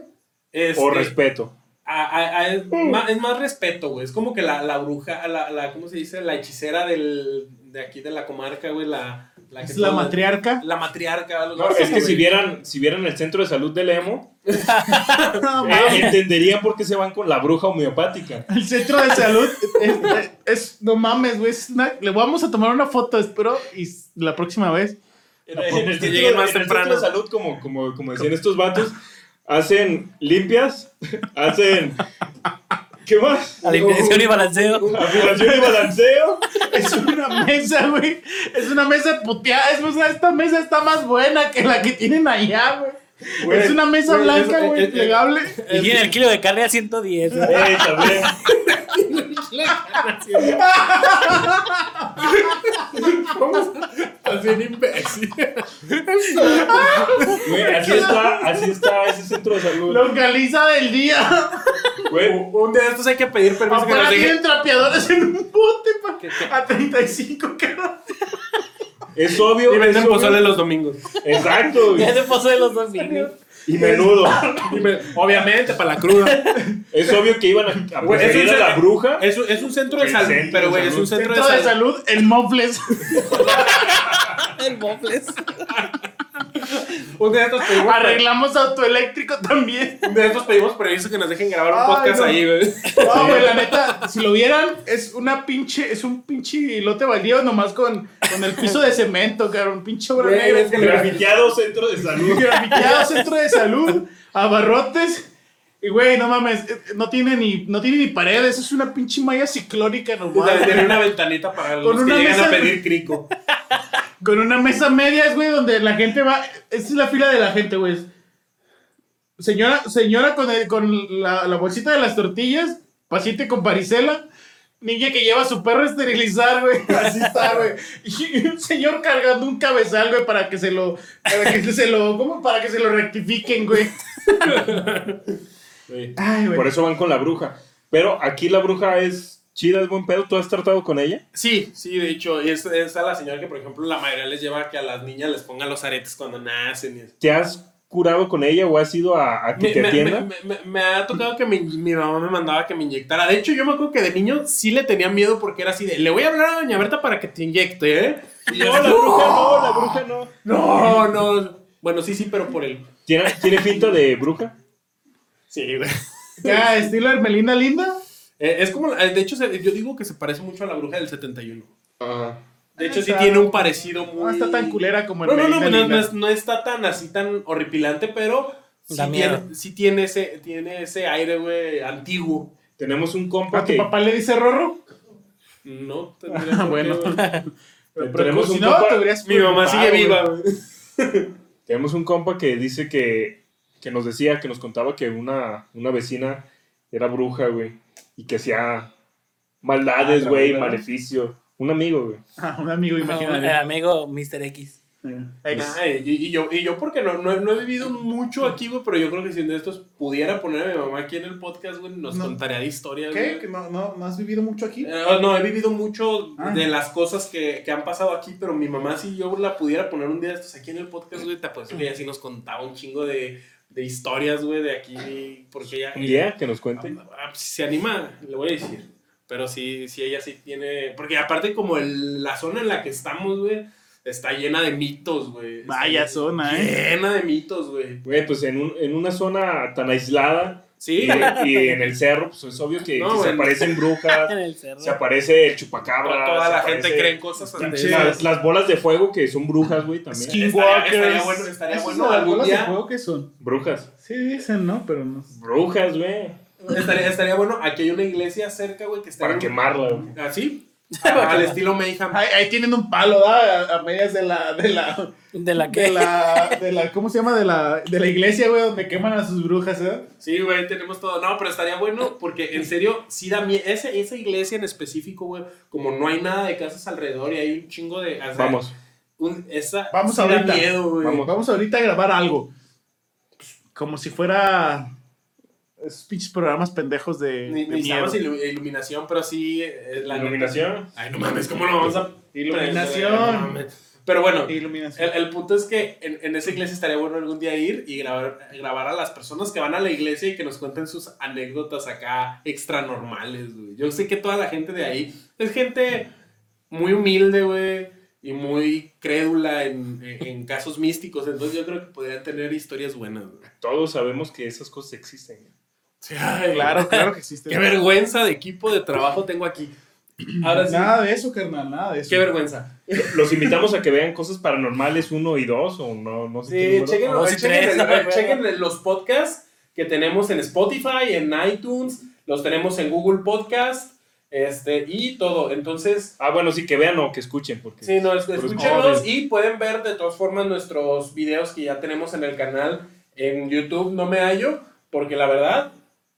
Este, O respeto. a- a- a- es, más, es más respeto, güey, es como que la, la bruja, la, la, ¿cómo se dice? La hechicera del, de aquí de la comarca, güey, la... la que Es la matriarca. La matriarca, algo No, así, es que si vieran, si vieran el centro de salud del emo, No, eh, entenderían por qué se van con la bruja homeopática. El centro de salud es, es- es- no mames, güey. es una- le vamos a tomar una foto, espero, y la próxima vez. En, No, en el que centro- lleguen más en el temprano. centro de salud, como, como, como decían estos vatos, hacen limpias, hacen. ¿Qué más? Alineación y balanceo. Afirmación y balanceo. Es una mesa, güey. Es una mesa puteada. Es, o sea, esta mesa está más buena que la que tienen allá, güey. Güey, Es una mesa güey, blanca, es- güey, es- plegable. Y tiene el kilo de carne a 110. güey. Eh, también. Estás bien imbécil. Güey, así está, así está ese centro de salud. Localiza del día. Güey, Un día de estos hay que pedir permiso que dejen. tienen trapeadores en un bote pa- a 35 cada. Es obvio. Y venden pozole los domingos. Exacto. pasó de los domingos. Y menudo. Obviamente, para la cruda. Es obvio que iban a, a Güey, preferir a la centro- bruja. Es, un- es un centro de El salud. centro Pero, güey, es un centro, Centro de de salud. salud en Mofles. El Mofles. Un día de estos pedimos, Arreglamos autoeléctrico también. un día de estos pedimos permiso que nos dejen grabar un Ay, podcast no. ahí, güey. No, güey, la neta, si lo vieran, es una pinche, es un pinche lote baldío nomás con, con el piso de cemento, cabrón. Pinche obra negra. es que Grafiteado centro de salud. Grafiteado, centro de salud, abarrotes. Y güey, no mames, eh, no tiene ni, no tiene ni paredes, es una pinche malla ciclónica nomás. Tiene una ventanita para Con los que una llegan mesa- a pedir crico. Con una mesa media, güey, donde la gente va. Esta es la fila de la gente, güey. Señora, señora con, el- con la, la bolsita de las tortillas, paciente con varicela, niña que lleva a su perro a esterilizar, güey. Así está, güey. Y un señor cargando un cabezal, güey, para que se lo. Para que se lo. ¿Cómo? Para que se lo rectifiquen. Güey. Ay, güey. Por eso van con la bruja. Pero aquí la bruja es chida, es buen pedo. ¿Tú has tratado con ella? Sí, sí, de hecho, es, es a la señora que, por ejemplo, la mayoría les lleva a que a las niñas les pongan los aretes cuando nacen. y eso. ¿Te has curado con ella o has ido a, a que Me, te atienda? me- me- me ha tocado que mi, mi mamá me mandaba que me inyectara. De hecho, yo me acuerdo que de niño sí le tenía miedo porque era así de, le voy a hablar a Doña Berta para que te inyecte, ¿eh? Y yo, no, la bruja no, la bruja no. no, no. Bueno, sí, sí, pero por él. ¿Tiene, ¿Tiene finta de bruja? Sí, güey. Ya, estilo Hermelina Linda. Eh, es como, eh, de hecho, yo digo que se parece mucho a la bruja del 71. Ajá. De hecho, sí Está- tiene un parecido muy... No está tan culera como No, no, no, no, no es- no está tan así, tan horripilante, pero sí tiene, sí tiene ese, tiene ese aire, güey, antiguo. Tenemos un compa ¿A tu que... papá le dice Rorro? No tendría Ah, bueno. Pero, tenemos si un no, compa- Mi mamá sigue viva, güey. Tenemos un compa que dice que, que nos decía, que nos contaba que una, una vecina era bruja, güey. Y que hacía maldades, Ah, güey, maleficio. Un amigo, güey. Ah, un amigo El imaginario. amigo Mr. X. Ay, y, y yo, y yo porque no, no, no he vivido mucho aquí, güey, pero yo creo que si de estos pudiera poner a mi mamá aquí en el podcast, güey, nos No. contaría de historias, ¿Qué? güey. ¿Que no, no, no has vivido mucho aquí? Eh, no, he vivido mucho Ah. de las cosas que, que han pasado aquí, pero mi mamá, si yo la pudiera poner un día de estos aquí en el podcast, güey, te apuesto que ella sí nos contaba un chingo de, de historias, güey, de aquí, porque ella... Un día que nos cuente. Ah, si se anima, le voy a decir. Pero sí, sí, ella sí tiene... Porque aparte como el- la zona en la que estamos, güey, está llena de mitos, güey. Está Vaya zona, ¿eh? Llena de mitos, güey. Güey, pues en, un- en una zona tan aislada Sí, y, y en el cerro, pues es obvio que, No, que se aparecen brujas, En el cerro. se aparece el chupacabra. toda la aparece- gente cree en cosas. Las, las bolas de fuego que son brujas, güey, también. Skin- Estaría, estaría Skinwalkers. bueno, estaría bueno las algún bolas de día... juego que son? Brujas. Sí, dicen, ¿no? Pero no. Brujas, güey. Estaría, estaría bueno, aquí hay una iglesia cerca, güey, que está... Para en- quemarla, güey. ¿Así? al estilo Mayhem. Ahí, ahí tienen un palo, ¿da? A, a medias de la, de la, ¿De la de que? la, de la, ¿cómo se llama? De la, de la iglesia, güey, donde queman a sus brujas, ¿eh? Sí, güey, tenemos todo. No, pero estaría bueno porque en serio, sí da miedo. Ese, esa iglesia en específico, güey, como no hay nada de casas alrededor y hay un chingo de. o sea, Vamos. un- esa Vamos sí da ahorita. miedo, güey. Vamos. Vamos ahorita a grabar algo. Como si fuera esos pinches programas pendejos de, Ni- de Necesitamos miedo. ilu- iluminación, pero sí. eh, la Iluminación. Ay, no mames, ¿cómo lo vamos a. Iluminación. No. Pero bueno, Iluminación. El, el punto es que en, en esa iglesia estaría bueno algún día ir y grabar, grabar a las personas que van a la iglesia y que nos cuenten sus anécdotas acá extra normales, güey. Yo sé que toda la gente de ahí es gente muy humilde, güey, y muy crédula en, en- en casos místicos. Entonces yo creo que podrían tener historias buenas, güey. Todos sabemos que esas cosas existen. Sí, ay, Claro, claro que existe. Qué vergüenza de equipo de trabajo tengo aquí. Ahora sí. Nada de eso, carnal, nada de eso. Qué vergüenza. Los invitamos a que vean cosas paranormales 1 y 2 o no, no sé. Sí, chequen, chequen no acuerdo. chequen los podcasts que tenemos en Spotify, en iTunes, los tenemos en Google Podcast, este, y todo. Entonces, Ah, bueno, sí, que vean o que escuchen. Porque sí, no, escúchenlos y pueden ver de todas formas nuestros videos que ya tenemos en el canal en YouTube. No me hallo, porque la verdad,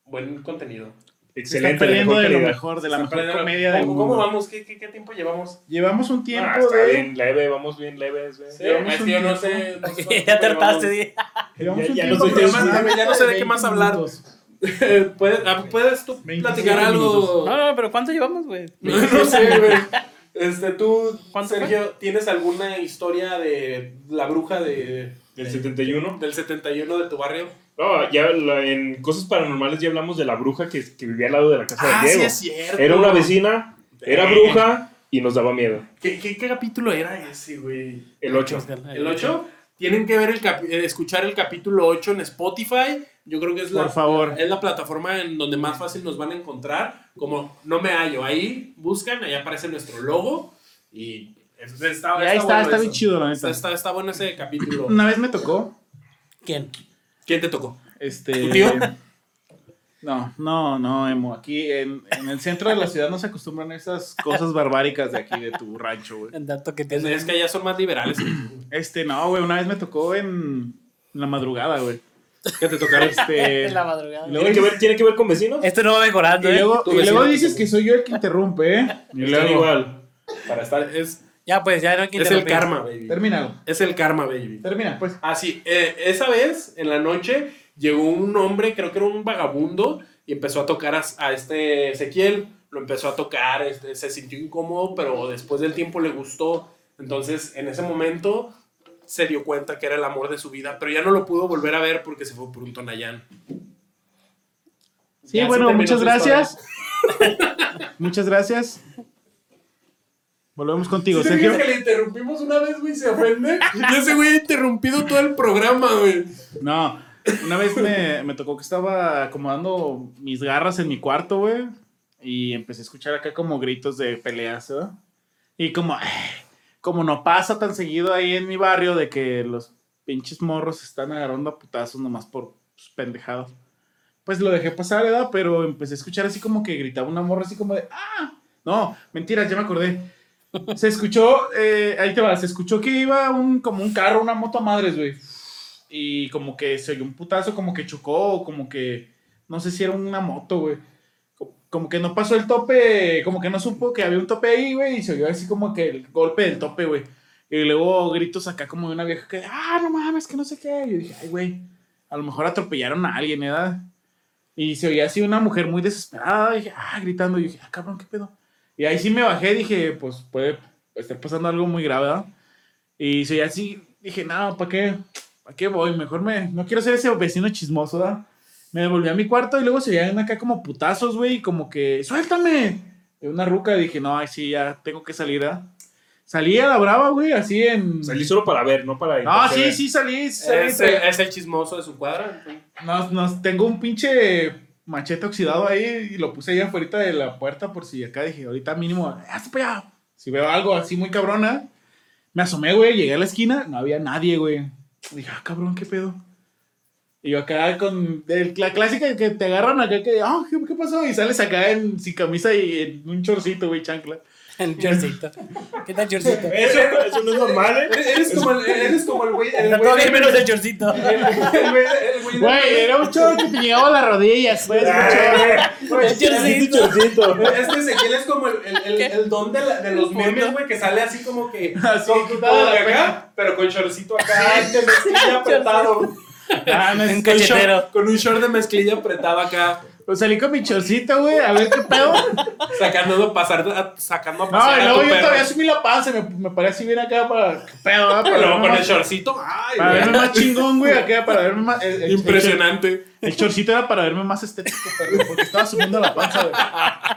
buen contenido. Se Excelente, está de perdiendo de lo mejor, de la Está mejor comedia del ¿Cómo, cómo mundo. vamos? ¿Qué, qué, qué tiempo llevamos? Llevamos un tiempo Ah, está de... bien leve, vamos bien leves. güey. Sí, Llevamos un yo no tiempo. sé. no sé ya te hartaste, llevamos. un ya tiempo no más ya no sé de qué más 20 hablar. ¿Puedes, ah, ¿Puedes tú 25 platicar algo? No, no, pero ¿cuánto llevamos, güey? No, no sé, güey. Este, tú, ¿Cuánto Sergio, ¿tienes alguna historia de la bruja de, Del de- 71. del 71 de tu barrio? No, ya en cosas paranormales ya hablamos de la bruja que, que vivía al lado de la casa de Diego. Ah, cierto. Era una vecina, era bruja y nos daba miedo. ¿Qué, qué, qué capítulo era ese, güey? El 8. ¿El 8? Tienen que ver el eh, escuchar el capítulo 8 en Spotify. Yo creo que es la, Por favor. es la plataforma en donde más fácil nos van a encontrar. Como no me hallo, ahí buscan, ahí aparece nuestro logo. Y es- está, Y ahí está, bueno está eso. bien chido, la Está, neta. está, está bueno ese capítulo. Una vez me tocó, ¿Quién? ¿Quién te tocó? este... ¿Tu tío? No, no, no, Emo. Aquí en, en el centro de la ciudad no se acostumbran a esas cosas barbáricas de aquí, de tu rancho, güey. El dato que Es, que allá son más liberales. Este, no, güey, una vez me tocó en, la madrugada, güey. ¿Qué te tocaron? Este... En la madrugada. Luego ¿Tiene que, ver, ¿Tiene que ver con vecinos? Esto no va mejorando, Y ¿eh? luego, y luego dices que soy yo el que interrumpe, ¿eh? Y luego, igual. Para estar. Es, Ya, pues, ya no hay que es el karma, baby. Termínalo. Es el karma, baby. Termina, pues. Ah, sí. eh, esa vez, en la noche, llegó un hombre, creo que era un vagabundo, y empezó a tocar a, a este Ezequiel. Lo empezó a tocar, este, se sintió incómodo, pero después del tiempo le gustó. Entonces, en ese momento, se dio cuenta que era el amor de su vida, pero ya no lo pudo volver a ver porque se fue por un Tonayán. Sí, Ya, bueno, muchas gracias. muchas gracias. Volvemos contigo, ¿Sí te Sergio. que le interrumpimos una vez, güey? ¿Se ofende? Y ese güey ha interrumpido todo el programa, güey. No, una vez me, me tocó que estaba acomodando mis garras en mi cuarto, güey. Y empecé a escuchar acá como gritos de peleas, ¿verdad? Y como, como no pasa tan seguido ahí en mi barrio de que los pinches morros están agarrando a putazos nomás por pues, pendejados. Pues lo dejé pasar, ¿verdad? Pero empecé a escuchar así como que gritaba una morra así como de, ¡ah! No, mentiras, ya me acordé. Se escuchó, eh, ahí te va, se escuchó que iba un, como un carro, una moto a madres, güey. Y como que se oyó un putazo, como que chocó, como que, no sé si era una moto, güey. Co- Como que no pasó el tope, como que no supo que había un tope ahí, güey, y se oyó así como que el golpe del tope, güey. Y luego gritos acá como de una vieja que, ah, no mames, que no sé qué. Y yo dije, ay, güey, a lo mejor atropellaron a alguien, ¿verdad? Y se oía así una mujer muy desesperada, dije, ah, gritando, y yo dije, ah, cabrón, ¿qué pedo? Y ahí sí me bajé, dije, pues puede estar pasando algo muy grave, ¿verdad? Y se oía así, dije, no, ¿para qué? ¿Para qué voy? Mejor me, no quiero ser ese vecino chismoso, ¿verdad? Me devolví a mi cuarto y luego se oían acá como putazos, güey, y como que, suéltame. De una ruca, dije, no, ay, sí, ya tengo que salir, ¿verdad? Salí a la brava, güey, así en... Salí solo para ver, no para No, sí, interceder. sí, salí. salí Es, es el chismoso de su cuadra. Nos, nos- tengo un pinche machete oxidado ahí y lo puse ahí afuera de la puerta por si acá dije, ahorita mínimo, hasta. Si veo algo así muy cabrona, me asomé, güey, llegué a la esquina, no había nadie, güey. Dije, ah, cabrón, ¿qué pedo? Y yo acá con la clásica que te agarran acá que, ah, ¿qué, qué pasó? Y sales acá sin camisa y en un chorcito, güey, chancla. El chorcito. ¿Qué tal chorcito? Eso, eso no es normal, ¿eh? Eres como el, eres como el güey. El güey de- menos el chorcito. el güey, güey Güey, era un chorro que te llegaba a las rodillas, pues. chorro. El chorcito. chorcito. Este Ezequiel es como el, el, el, ¿Qué? el don de, la- de los ¿Qué memes, güey, que sale así como que. Así, de acá, pero con shortcito acá, de mezclilla apretado. Ah, no, Un es- Con cachetero. short- Con un short de mezclilla apretado acá, Pues salí con mi chorcito, güey, a ver qué pedo. sacando a pasar, sacando a No, pasear y luego yo perro. todavía subí la panza, me, me paré así bien acá para. ¿Qué pedo, Pero con el más, shortcito, ay, para verme más chingón, güey, acá, para verme más. el- el- Impresionante. El, el chorcito era para verme más estético, porque estaba subiendo la panza, güey.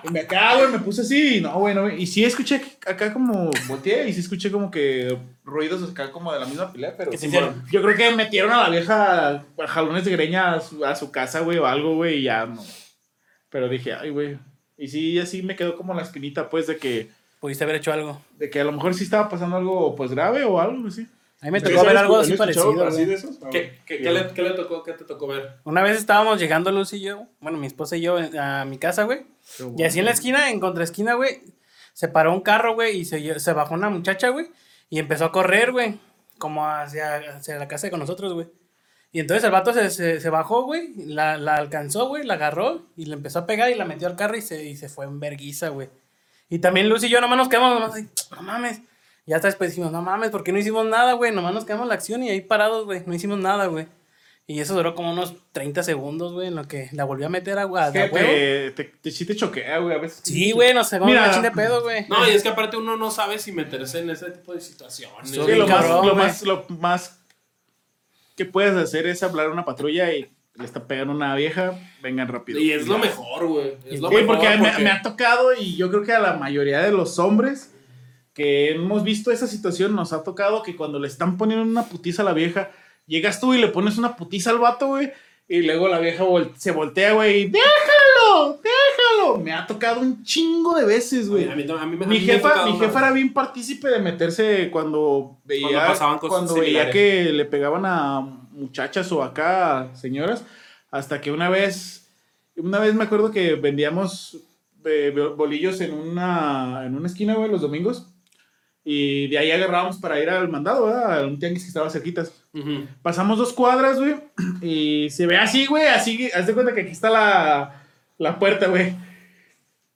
Y me acá, güey, me puse así, y no, güey, no. Y sí escuché acá como volteé, y sí escuché como que ruidos acá como de la misma pelea, pero. ¿Qué se como- hicieron? yo creo que metieron a la vieja a jalones de greña a su, a su casa, güey, o algo, güey, y ya no. Pero dije, ay, güey. Y sí, así me quedó como la espinita, pues, de que. Pudiste haber hecho algo. de que a lo mejor sí estaba pasando algo pues grave o algo así. A mí me ¿Sí tocó ver algo ¿han así parecido. así de esos? Ah, ¿Qué, qué, qué le, qué le tocó? ¿Qué te tocó ver? Una vez estábamos llegando Luz y yo, bueno, mi esposa y yo a mi casa, güey. Y así en la esquina, en contraesquina, güey, se paró un carro, güey, y se, se bajó una muchacha, güey, y empezó a correr, güey, como hacia, hacia la casa con nosotros, güey. Y entonces el vato se, se, se bajó, güey, la, la alcanzó, güey, la agarró y le empezó a pegar y la metió al carro y se, y se fue en verguiza, güey. Y también Luz y yo nomás nos quedamos, nomás así, no mames. Y hasta después dijimos, no mames, ¿por qué no hicimos nada, güey? Nomás nos quedamos en la acción y ahí parados, güey, no hicimos nada, güey. Y eso duró como unos 30 segundos, güey, en lo que la volvió a meter a, huevo. te, te, te, sí te choquea, güey, a veces. Sí, güey, nos Mira. una chin de pedo, güey. No, y es que aparte uno no sabe si meterse en ese tipo de situaciones. Sí, lo, más, lo, güey. más, lo más que puedes hacer es hablar a una patrulla y le está pegando una vieja, vengan rápido. Y es lo Ya. mejor, güey. Es lo Sí, mejor porque me, me ha tocado y yo creo que a la mayoría de los hombres que hemos visto esa situación, nos ha tocado que cuando le están poniendo una putiza a la vieja, llegas tú y le pones una putiza al vato, güey, y luego la vieja vol- se voltea, güey, y déjalo, déjalo. Me ha tocado un chingo de veces, güey. A mí, a mí me- Mi me jefa, mi jefa era bien partícipe de meterse cuando veía Cuando pasaban cosas cuando veía que le pegaban a muchachas o acá señoras, hasta que una vez, una vez me acuerdo que vendíamos eh, bolillos en una, en una esquina, güey, los domingos, y de ahí agarrábamos para ir al mandado, ¿verdad? A un tianguis que estaba cerquitas. Pasamos dos cuadras, güey, y se ve así, güey, así, haz de cuenta que aquí está la, la puerta, güey.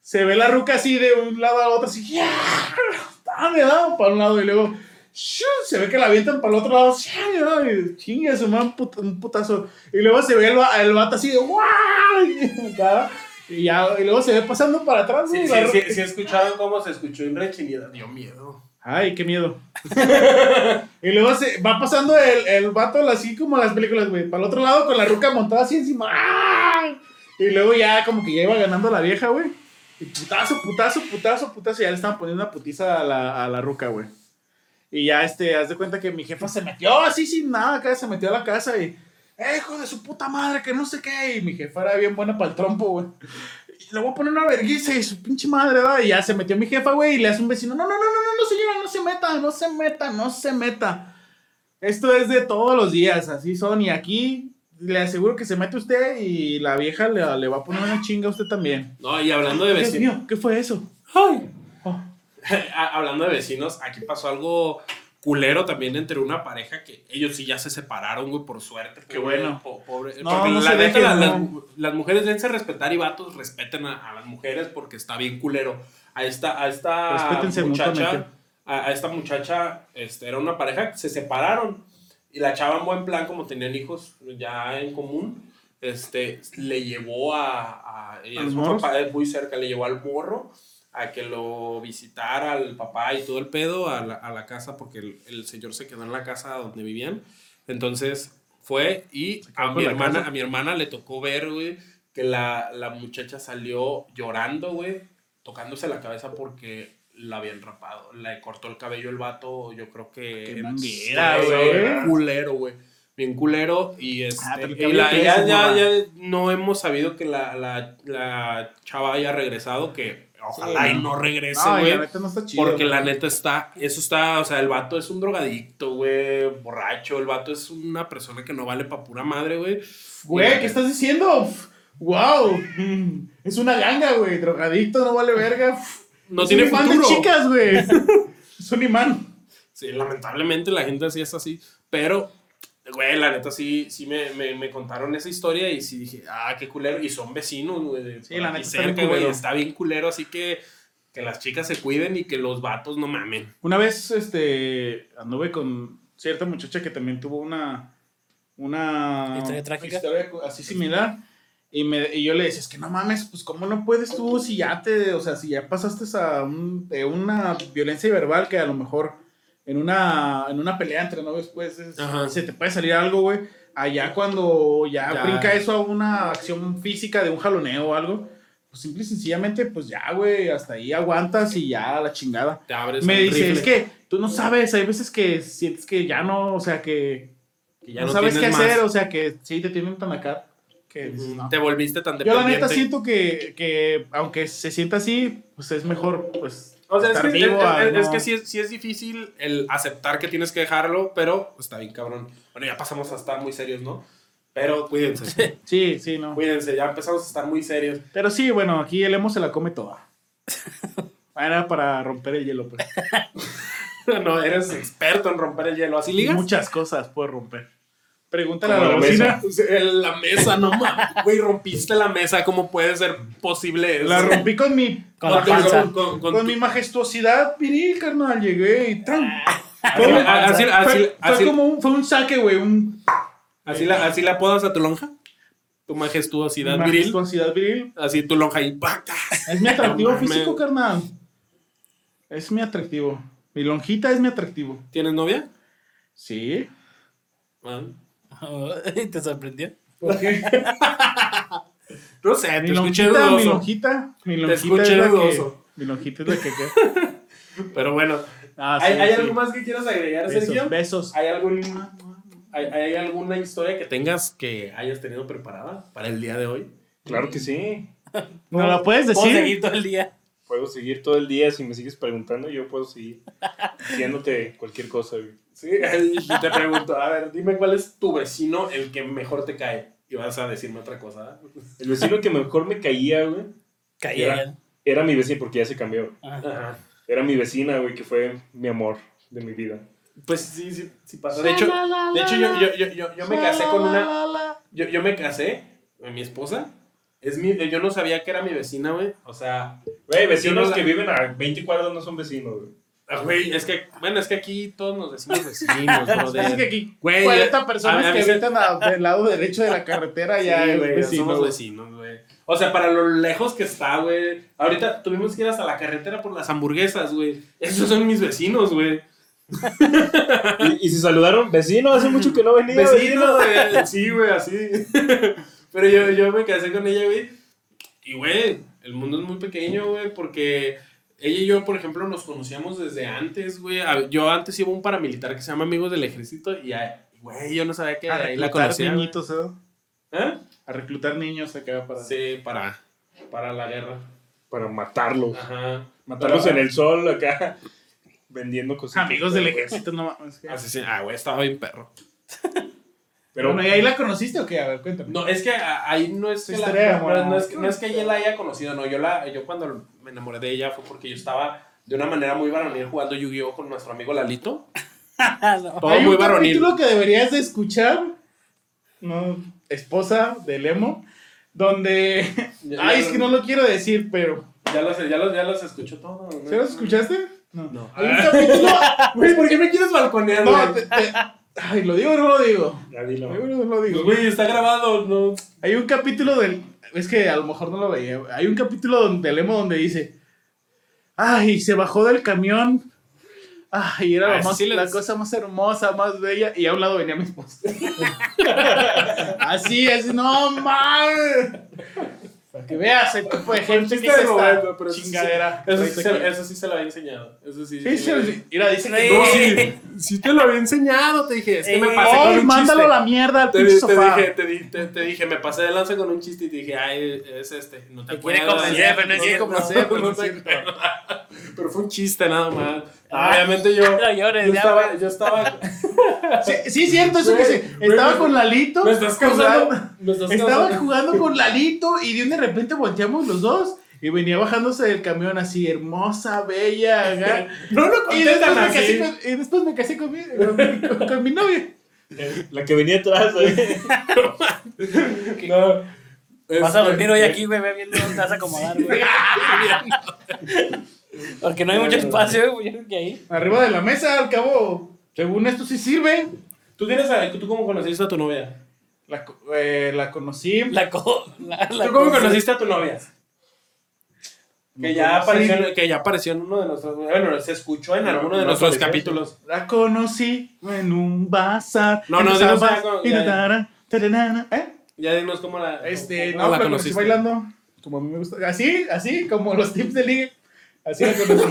Se ve la ruca así de un lado a otro, así, ¡ya! ¡Dame, dame! Para un lado y luego, ¡shu! se ve que la avientan para el otro lado, ¡ya! y Chinga, su man, put- un putazo. Y luego se ve el, el vato así de, ¡guau! Y acá, y, ya, y luego se ve pasando para atrás, Sí, güey. sí, sí, sí he escuchado cómo se escuchó en rechinidad. Dio miedo. Ay, qué miedo. y luego se va pasando el, el vato así como las películas, güey. Para el otro lado con la ruca montada así encima. Y luego ya como que ya iba ganando la vieja, güey. Y putazo, putazo, putazo, putazo. Ya le estaban poniendo una putiza a la, a la ruca, güey. Y ya, este, haz de cuenta que mi jefa se metió así sin nada, acá se metió a la casa y, "Eh, hijo de su puta madre, que no sé qué. Y mi jefa era bien buena para el trompo, güey. Le voy a poner una vergüenza y su pinche madre, ¿verdad? Y ya se metió mi jefa, güey, y le hace un vecino, no, no, no, no, no, no, señora, no se meta, no se meta, no se meta. Esto es de todos los días, así son, y aquí le aseguro que se mete usted y la vieja le, le va a poner una chinga a usted también. No, y hablando de vecinos. ¿qué fue eso? Ay. Oh. Hablando de vecinos, aquí pasó algo culero también entre una pareja que ellos sí ya se separaron, güey, por suerte. Qué pobre- bueno. po- pobre- No, porque no la neta, las, las mujeres deben ser respetar y vatos respeten a, a las mujeres porque está bien culero. A esta, a esta Respétense muchacha, a, a esta muchacha, este, era una pareja que se separaron y la chava en buen plan, como tenían hijos ya en común, este, le llevó a, a, ¿A muy cerca, le llevó al morro a que lo visitara al papá y todo el pedo a la, a la casa porque el, el señor se quedó en la casa donde vivían. Entonces fue y a mi, hermana, a mi hermana le tocó ver, güey, que la, la muchacha salió llorando, güey, tocándose la cabeza porque la habían rapado. Le cortó el cabello el vato, yo creo que... Manguera, Sí, güey. culero, güey. Bien culero y este... Ah, el y la- ya, ya, ya no hemos sabido que la, la, la chava haya regresado, que ojalá Sí, y no. regrese, No, güey. la neta no está chido. Porque la neta está, eso está, o sea, el vato es un drogadicto, güey, borracho, el vato es una persona que no vale pa' pura madre, güey. Güey, ¿qué estás diciendo? ¡Wow! Es una ganga, güey. Drogadicto, no vale verga. No es tiene un imán futuro. de chicas, güey. es un imán. Sí, lamentablemente la gente así es así, pero, güey, la neta sí, sí me, me, me contaron esa historia y sí dije, ah, qué culero, y son vecinos, güey, de Sí, la neta está bien cerca, güey, está bien culero, así que que las chicas se cuiden y que los vatos no mamen. Una vez, este, anduve con cierta muchacha que también tuvo una, una ¿Historia trágica? historia así similar. Y, me, y yo le decía, es que no mames, pues cómo no puedes tú si ya te, o sea, si ya pasaste a un- de una violencia verbal que a lo mejor en una, en una pelea entre novios, pues es- se te puede salir algo, güey. Allá cuando ya, Ya. brinca eso a una acción física de un jaloneo o algo, pues simple y sencillamente, pues ya, güey, hasta ahí aguantas y ya a la chingada. Te abres Me dice, rifle, es que tú no sabes, hay veces que sientes que ya no, o sea, que que ya no, no sabes qué más. hacer, o sea, que sí te tienen tan acá. Que dices, no. Te volviste tan Yo la dependiente. neta siento que, que aunque se sienta así, pues es mejor, pues, O sea, es que, vivo es- es- es no- que sí, es, sí es difícil el aceptar que tienes que dejarlo, pero está bien cabrón. Bueno, ya pasamos a estar muy serios, ¿no? Pero cuídense, Sí, sí, no. cuídense, ya empezamos a estar muy serios. Pero sí, bueno, aquí el emo se la come toda. Era para romper el hielo, pues. no, eres experto en romper el hielo. ¿Así ligas? Muchas cosas puedes romper. Pregúntale a la, la bocina. El- La mesa, no mames. Güey, rompiste la mesa. ¿Cómo puede ser posible eso? La rompí con mi, Con la Con- panza. con- con- con con tu- mi majestuosidad viril, carnal. Llegué y ¡tran! Así, Fue- así, fue, así, fue como un, fue un saque, güey, un así la, así la apodas a tu lonja. Tu majestuosidad viril. majestuosidad viril. Así tu lonja y ¡pacas! Es mi atractivo No físico, carnal. Es mi atractivo. Mi lonjita es mi atractivo. ¿Tienes novia? Sí. Ah. ¿Te sorprendió? ¿Por qué? No sé, mi te escuché lonjita, mi dudoso. lonjita, mi lonjita escuché es la que, dudoso. mi lonjita es la que, que- Pero bueno, Ah, ¿hay, sí, hay sí. algo más que quieras agregar, Sergio? Besos, besos. ¿Hay, algún, hay, hay alguna historia que tengas que hayas tenido preparada para el día de hoy? Claro que sí. ¿No la puedes Puedo decir? seguir todo el día. Puedo seguir todo el día. Si me sigues preguntando, yo puedo seguir diciéndote cualquier cosa, güey. Sí, y te pregunto, a ver, dime cuál es tu vecino el que mejor te cae. Y vas a decirme otra cosa. ¿eh? El vecino que mejor me caía, güey, Caí Era. mi vecino porque ya se cambió. Ajá. Era mi vecina, güey, que fue mi amor de mi vida. Pues sí, sí, sí pasa. De hecho, de hecho yo, yo, yo, yo, yo me casé con una... Yo, yo me casé con mi esposa. Es mi, yo no sabía que era mi vecina, güey. O sea, Güey, vecinos que viven a 20 cuadras no son vecinos, güey. Ah, güey, es que, bueno, es que aquí todos nos decimos vecinos, brother. Es que aquí Güey, 40 a- personas a que habitan del lado derecho de la carretera ya Sí, güey, vecino, somos güey. vecinos, güey. O sea, para lo lejos que está, güey. Ahorita tuvimos que ir hasta la carretera por las hamburguesas, güey. Esos son mis vecinos, güey. Y, y se saludaron, vecino, hace mucho que no venía. Vecinos, güey. Sí, güey, así. Pero yo, yo me casé con ella, güey. Y, güey, el mundo es muy pequeño, güey, porque ella y yo, por ejemplo, nos conocíamos desde antes, güey. Yo antes iba a un paramilitar que se llama Amigos del Ejército y, ah, güey, yo no sabía que A ahí la reclutar conocía. niñitos, ¿eh? ¿Eh? A reclutar niños acá para... Sí, para, para la guerra. Para matarlos. Ajá. Matarlos en el sol acá, vendiendo cositas. Amigos del ejército, no mames. sí. Ah, güey, estaba bien perro. Pero Bueno, ¿y ahí la conociste o qué? A ver, cuéntame. No, es que ahí no es que, la- no, amor. no es, que- no es que ella la haya conocido, no. Yo, la, yo cuando me enamoré de ella fue porque yo estaba de una manera muy varonil jugando Yu-Gi-Oh! con nuestro amigo Lalito. No. Todo Hay muy un varonil. capítulo que deberías de escuchar, no, esposa de Lemo, donde... Ya- Ay, ya- es que no lo quiero decir, pero... Ya los, ya los, ya los escuchó todo. ¿no? ¿Sí los escuchaste? No. No. Hay un capítulo... Güey, ¿por qué me quieres balconear, No, güey? te- te- Ay, ¿lo digo o no lo digo? Ya dilo. ¿Lo digo o no lo digo? Pues, Güey, está grabado, no. Hay un capítulo del. Es que a lo mejor no lo veía. Hay un capítulo donde Lemo donde dice. Ay, se bajó del camión. Ay, era Ah, la, ese más- sí les- la cosa más hermosa, más bella. Y a un lado venía mi esposa. así, así, no mames. Para que veas el tipo de gente que es esta pero eso sí- chingadera. Eso sí, Ahorita se, que- eso sí se lo había enseñado. Eso sí. Mira, dice que. No, Sí. te lo había enseñado, te dije, es que me Eh, pasé con ¡Ay, un mándalo chiste. la mierda al Te, pinche te sofá! dije, te, di- te, te dije, me pasé de lanza con un chiste y te dije, ay, es este. No te Te convencer, pero no es cierto. Pero fue un chiste nada más. Ah. Obviamente yo. No llores, yo ya, estaba, güey. yo estaba. Sí, sí, es cierto, eso que Güey, güey, Estaba con Lalito. Me estás jugando- causando. Me estás Estaba causando. jugando con Lalito y de un de repente volteamos los dos y venía bajándose del camión así, hermosa, bella, acá. No lo y, conté después me casé con, y después me casé con mi, con mi, con- con mi novia. La que venía atrás, güey. No. Vas a Este, dormir hoy aquí, güey, ve viendo dónde vas a acomodar, güey. Porque no hay mucho espacio, güey, yo creo que ahí. Arriba de la mesa, al cabo, según esto sí sirve. ¿Tú, tienes a- ¿Tú cómo conociste a tu novia? La, eh, la conocí. La co... La, la ¿Tú cómo conociste a tu novia? Que ya, apareció, en- que ya apareció en uno de nuestros. Bueno, se escuchó en No, alguno de no nuestros capítulos. La conocí en un bazar. No, no, dinos tarara, ¿Eh? Ya dinos cómo la. Este, cómo no, la la conocí bailando. Como a mí me gusta. Así, así, como los tips de ligue. Así la conocí.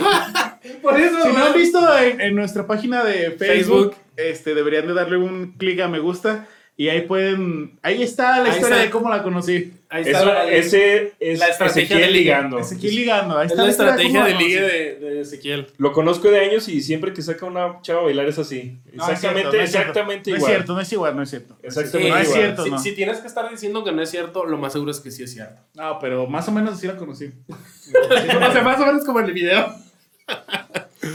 Por eso. si no han visto en, en nuestra página de Facebook, Facebook. este, deberían de darle un clic a me gusta. Y ahí pueden. Ahí está la Ahí historia está. de cómo la conocí. Ahí está Eso, la, ese es la estrategia Ezequiel de ligue. ligando. Ezequiel ligando. Ahí es está la estrategia de ligue de, de Ezequiel. Lo conozco de años y siempre que saca una chava a bailar es así. No, es Exactamente, cierto, no es cierto. exactamente No es igual. cierto, no es igual, no es cierto. Exactamente No es igual. cierto. Si, no. si tienes que estar diciendo que no es cierto, lo más seguro es que sí es cierto. No, pero más o menos así la conocí. o sea, más o menos como en el video.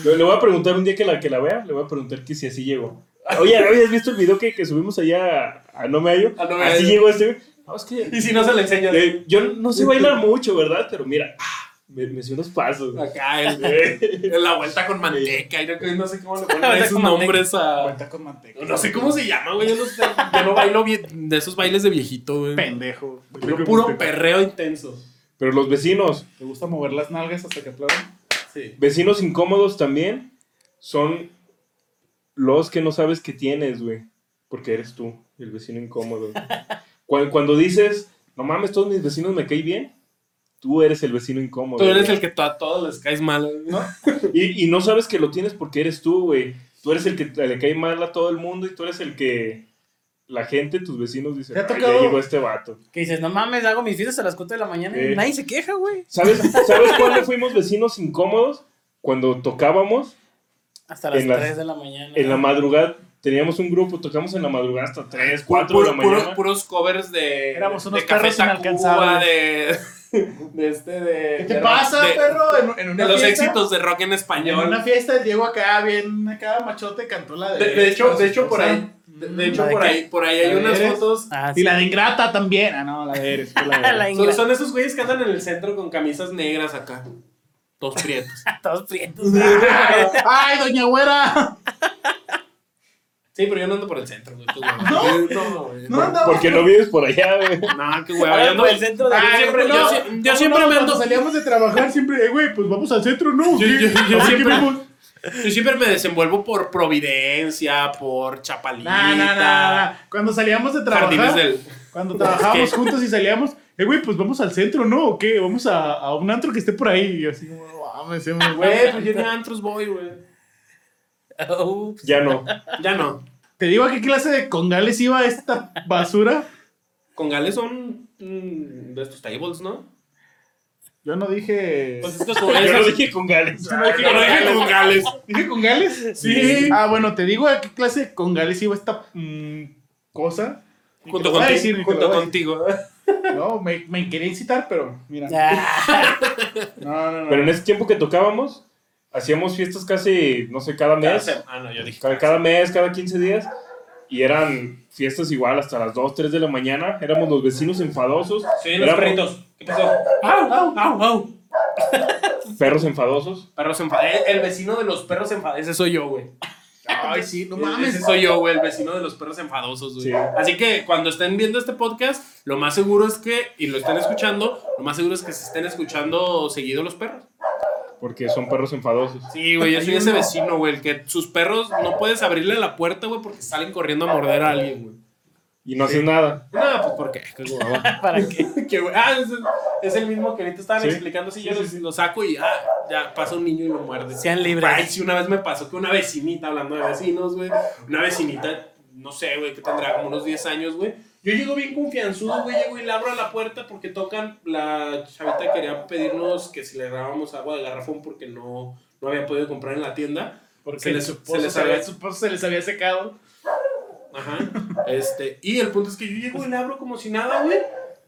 Le, le voy a preguntar un día que la, que la vea, le voy a preguntar que si así llegó. Oye, ¿habías visto el video que, que subimos allá a, a No Me Hallo? A No Me Así Hallo. llegó este. No, es que Y si no se le enseña. eh, yo no sé bailar mucho, ¿verdad? Pero mira, ah, me, me unos pasos. Acá, el, el- la vuelta con manteca. Y no, no sé cómo le ponen Vuelta esos con manteca. nombres a. Cuenta con manteca. No sé cómo se llama, güey. Yo no, sé, yo no bailo bien de esos bailes de viejito, güey. Pendejo. Yo puro perreo intenso. Pero los vecinos, ¿Te gusta mover las nalgas hasta que aplaudan? Sí. vecinos incómodos también, son los que no sabes que tienes, güey. Porque eres tú, el vecino incómodo. Cuando, cuando dices, no mames, todos mis vecinos me caen bien. tú eres el vecino incómodo. Tú eres güey. el que a todos les caes mal, ¿no? Y, y no sabes que lo tienes porque eres tú, güey. Tú eres el que le cae mal a todo el mundo y tú eres el que la gente, tus vecinos dicen, ¿Te ha "Ay, tocado? ya llegó este vato. Que dices, no mames, hago mis fiestas a las 4 de la mañana y Eh. nadie se queja, güey. ¿Sabes, ¿Sabes cuándo fuimos vecinos incómodos? Cuando tocábamos Hasta las En las- 3 de la mañana. en la madrugada. Teníamos un grupo, tocamos en la madrugada hasta 3, 4 de la Puro- puro- mañana. puros covers de. Éramos unos de perros inalcanzables. de. De este, de. ¿Qué te de- pasa, de- perro? En, en una De los fiesta, éxitos de rock en En español. una fiesta, el Diego acá, bien, acá machote, cantó la de. De, de hecho, de hecho por ahí. De, de hecho, ¿La de por ahí, por ahí hay ¿La de unas Eres? fotos. Ah, Y sí. la de Ingrata también. Ah, no, la de Eres. la de La. Son, son esos güeyes que andan en el centro con camisas negras acá. Todos prietos. Todos prietos. ¡Ay, doña Güera! Sí, pero yo no ando por el centro, güey. tú, güey. ¿No? No, güey. No. Porque no vives por allá, güey. No, qué. Ahora Yo ando- por el centro de Yo siempre- no, yo si- yo ¿cómo siempre no? me Cuando ando- salíamos de trabajar, siempre, eh, güey, pues vamos al centro, ¿no? Yo- yo- yo siempre-. Yo siempre me desenvuelvo por Providencia, por Chapalita. Nah, nah, nah, nah. Cuando salíamos de trabajar, del. cuando trabajábamos ¿Qué? juntos y salíamos, eh, güey, pues vamos al centro, ¿no? ¿O qué? Vamos a, a un antro que esté por ahí. Y así sí, güey. Güey, pues yo ni antros voy, güey. Ya no. Ya no. Te digo a qué clase de congales iba esta basura. Con Gales son mm, de estos tables, ¿no? Yo no dije. Pues estos con Yo lo esas- dije con Gales. Yo no dije Pero dije con Gales. ¿Dije congales? Sí. Ah, bueno, te digo a qué clase de congales iba esta mm, cosa. Junto, contigo, decir, junto contigo. No, me, me quería incitar, pero mira. Ah, No, no, no. Pero en ese tiempo que tocábamos, hacíamos fiestas casi, no sé, cada mes. Ah, no, yo dije. Cada, cada mes, cada 15 días. Y eran fiestas igual hasta las 2, 3 de la mañana. Éramos los vecinos enfadosos. Sí, los Éramos perritos. ¿Qué pasó? ¡Au, au, au, au! Perros enfadosos. Perros enfadados. El vecino de los perros enfadados. Ese soy yo, güey. Ay, sí, no Ese mames. soy yo, güey, el vecino de los perros enfadosos, güey. Sí. Así que cuando estén viendo este podcast, lo más seguro es que, y lo estén escuchando, lo más seguro es que se estén escuchando seguido los perros. Porque son perros enfadosos. Sí, güey, yo soy ese vecino, güey, el que sus perros no puedes abrirle la puerta, güey, porque salen corriendo a morder a alguien, güey. Y no haces nada. No, pues ¿por qué? Qué. ¿Para qué? Güey, ah, es el, es el mismo que ahorita estaban Sí. explicando. Si yo Sí, lo, sí, sí. lo saco y ah, ya pasa un niño y lo muerde. Sean libres. Ay, sí, una vez me pasó que una vecinita, hablando de vecinos, güey, una vecinita, no sé, güey, que tendrá como unos 10 años, güey. Yo llego bien confianzudo, güey, llego y le abro a la puerta porque tocan, la chavita quería pedirnos que si le grabamos agua de garrafón porque no, no había podido comprar en la tienda. Porque Se les- se les había, se les había secado. Ajá. Este, y el punto es que yo llego y le abro como si nada, güey.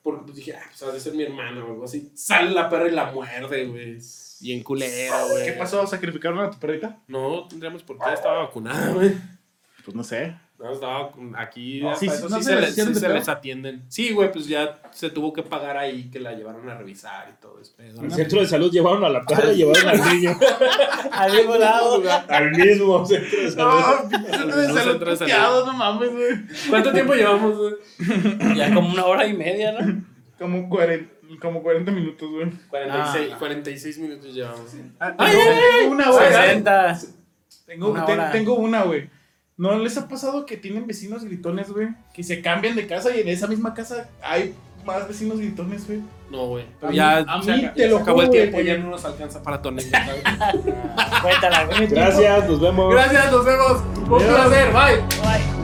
Porque pues dije, ah, pues ha de ser mi hermana o algo así. Sale la perra y la muerde, güey. Bien culera, güey. ¿Qué pasó? ¿Sacrificaron a tu perrita? No, tendríamos por qué estaba vacunada, güey. Pues no sé. No, estaba con- aquí. Sí, eso ¿no sí se se, les sí se atienden. Sí, güey, pues ya se tuvo que pagar ahí que la llevaron a revisar y todo eso. Al centro de salud llevaron a la perra y llevaron al niño. Al mismo lado. al mismo centro de salud. No, pinche No, de salud centro de salud. no mames, güey. ¿Cuánto tiempo llevamos, güey? Ya como una hora y media, ¿no? Como 40, como 40 minutos, güey. 46, Ah. 46 minutos llevamos. Ah, Ay, tengo, ay, ay, tengo una, güey. 60. Tengo, Una ten- hora. tengo una, güey. ¿No les ha pasado que tienen vecinos gritones, güey? Que se cambian de casa y en esa misma casa hay más vecinos gritones, güey. No, güey. Ya, a se mí te ya lo acabó el tiempo, ya no nos alcanza para tu. Cuéntala, güey. Gracias, nos vemos. Gracias, nos vemos. Un placer, bye. Bye.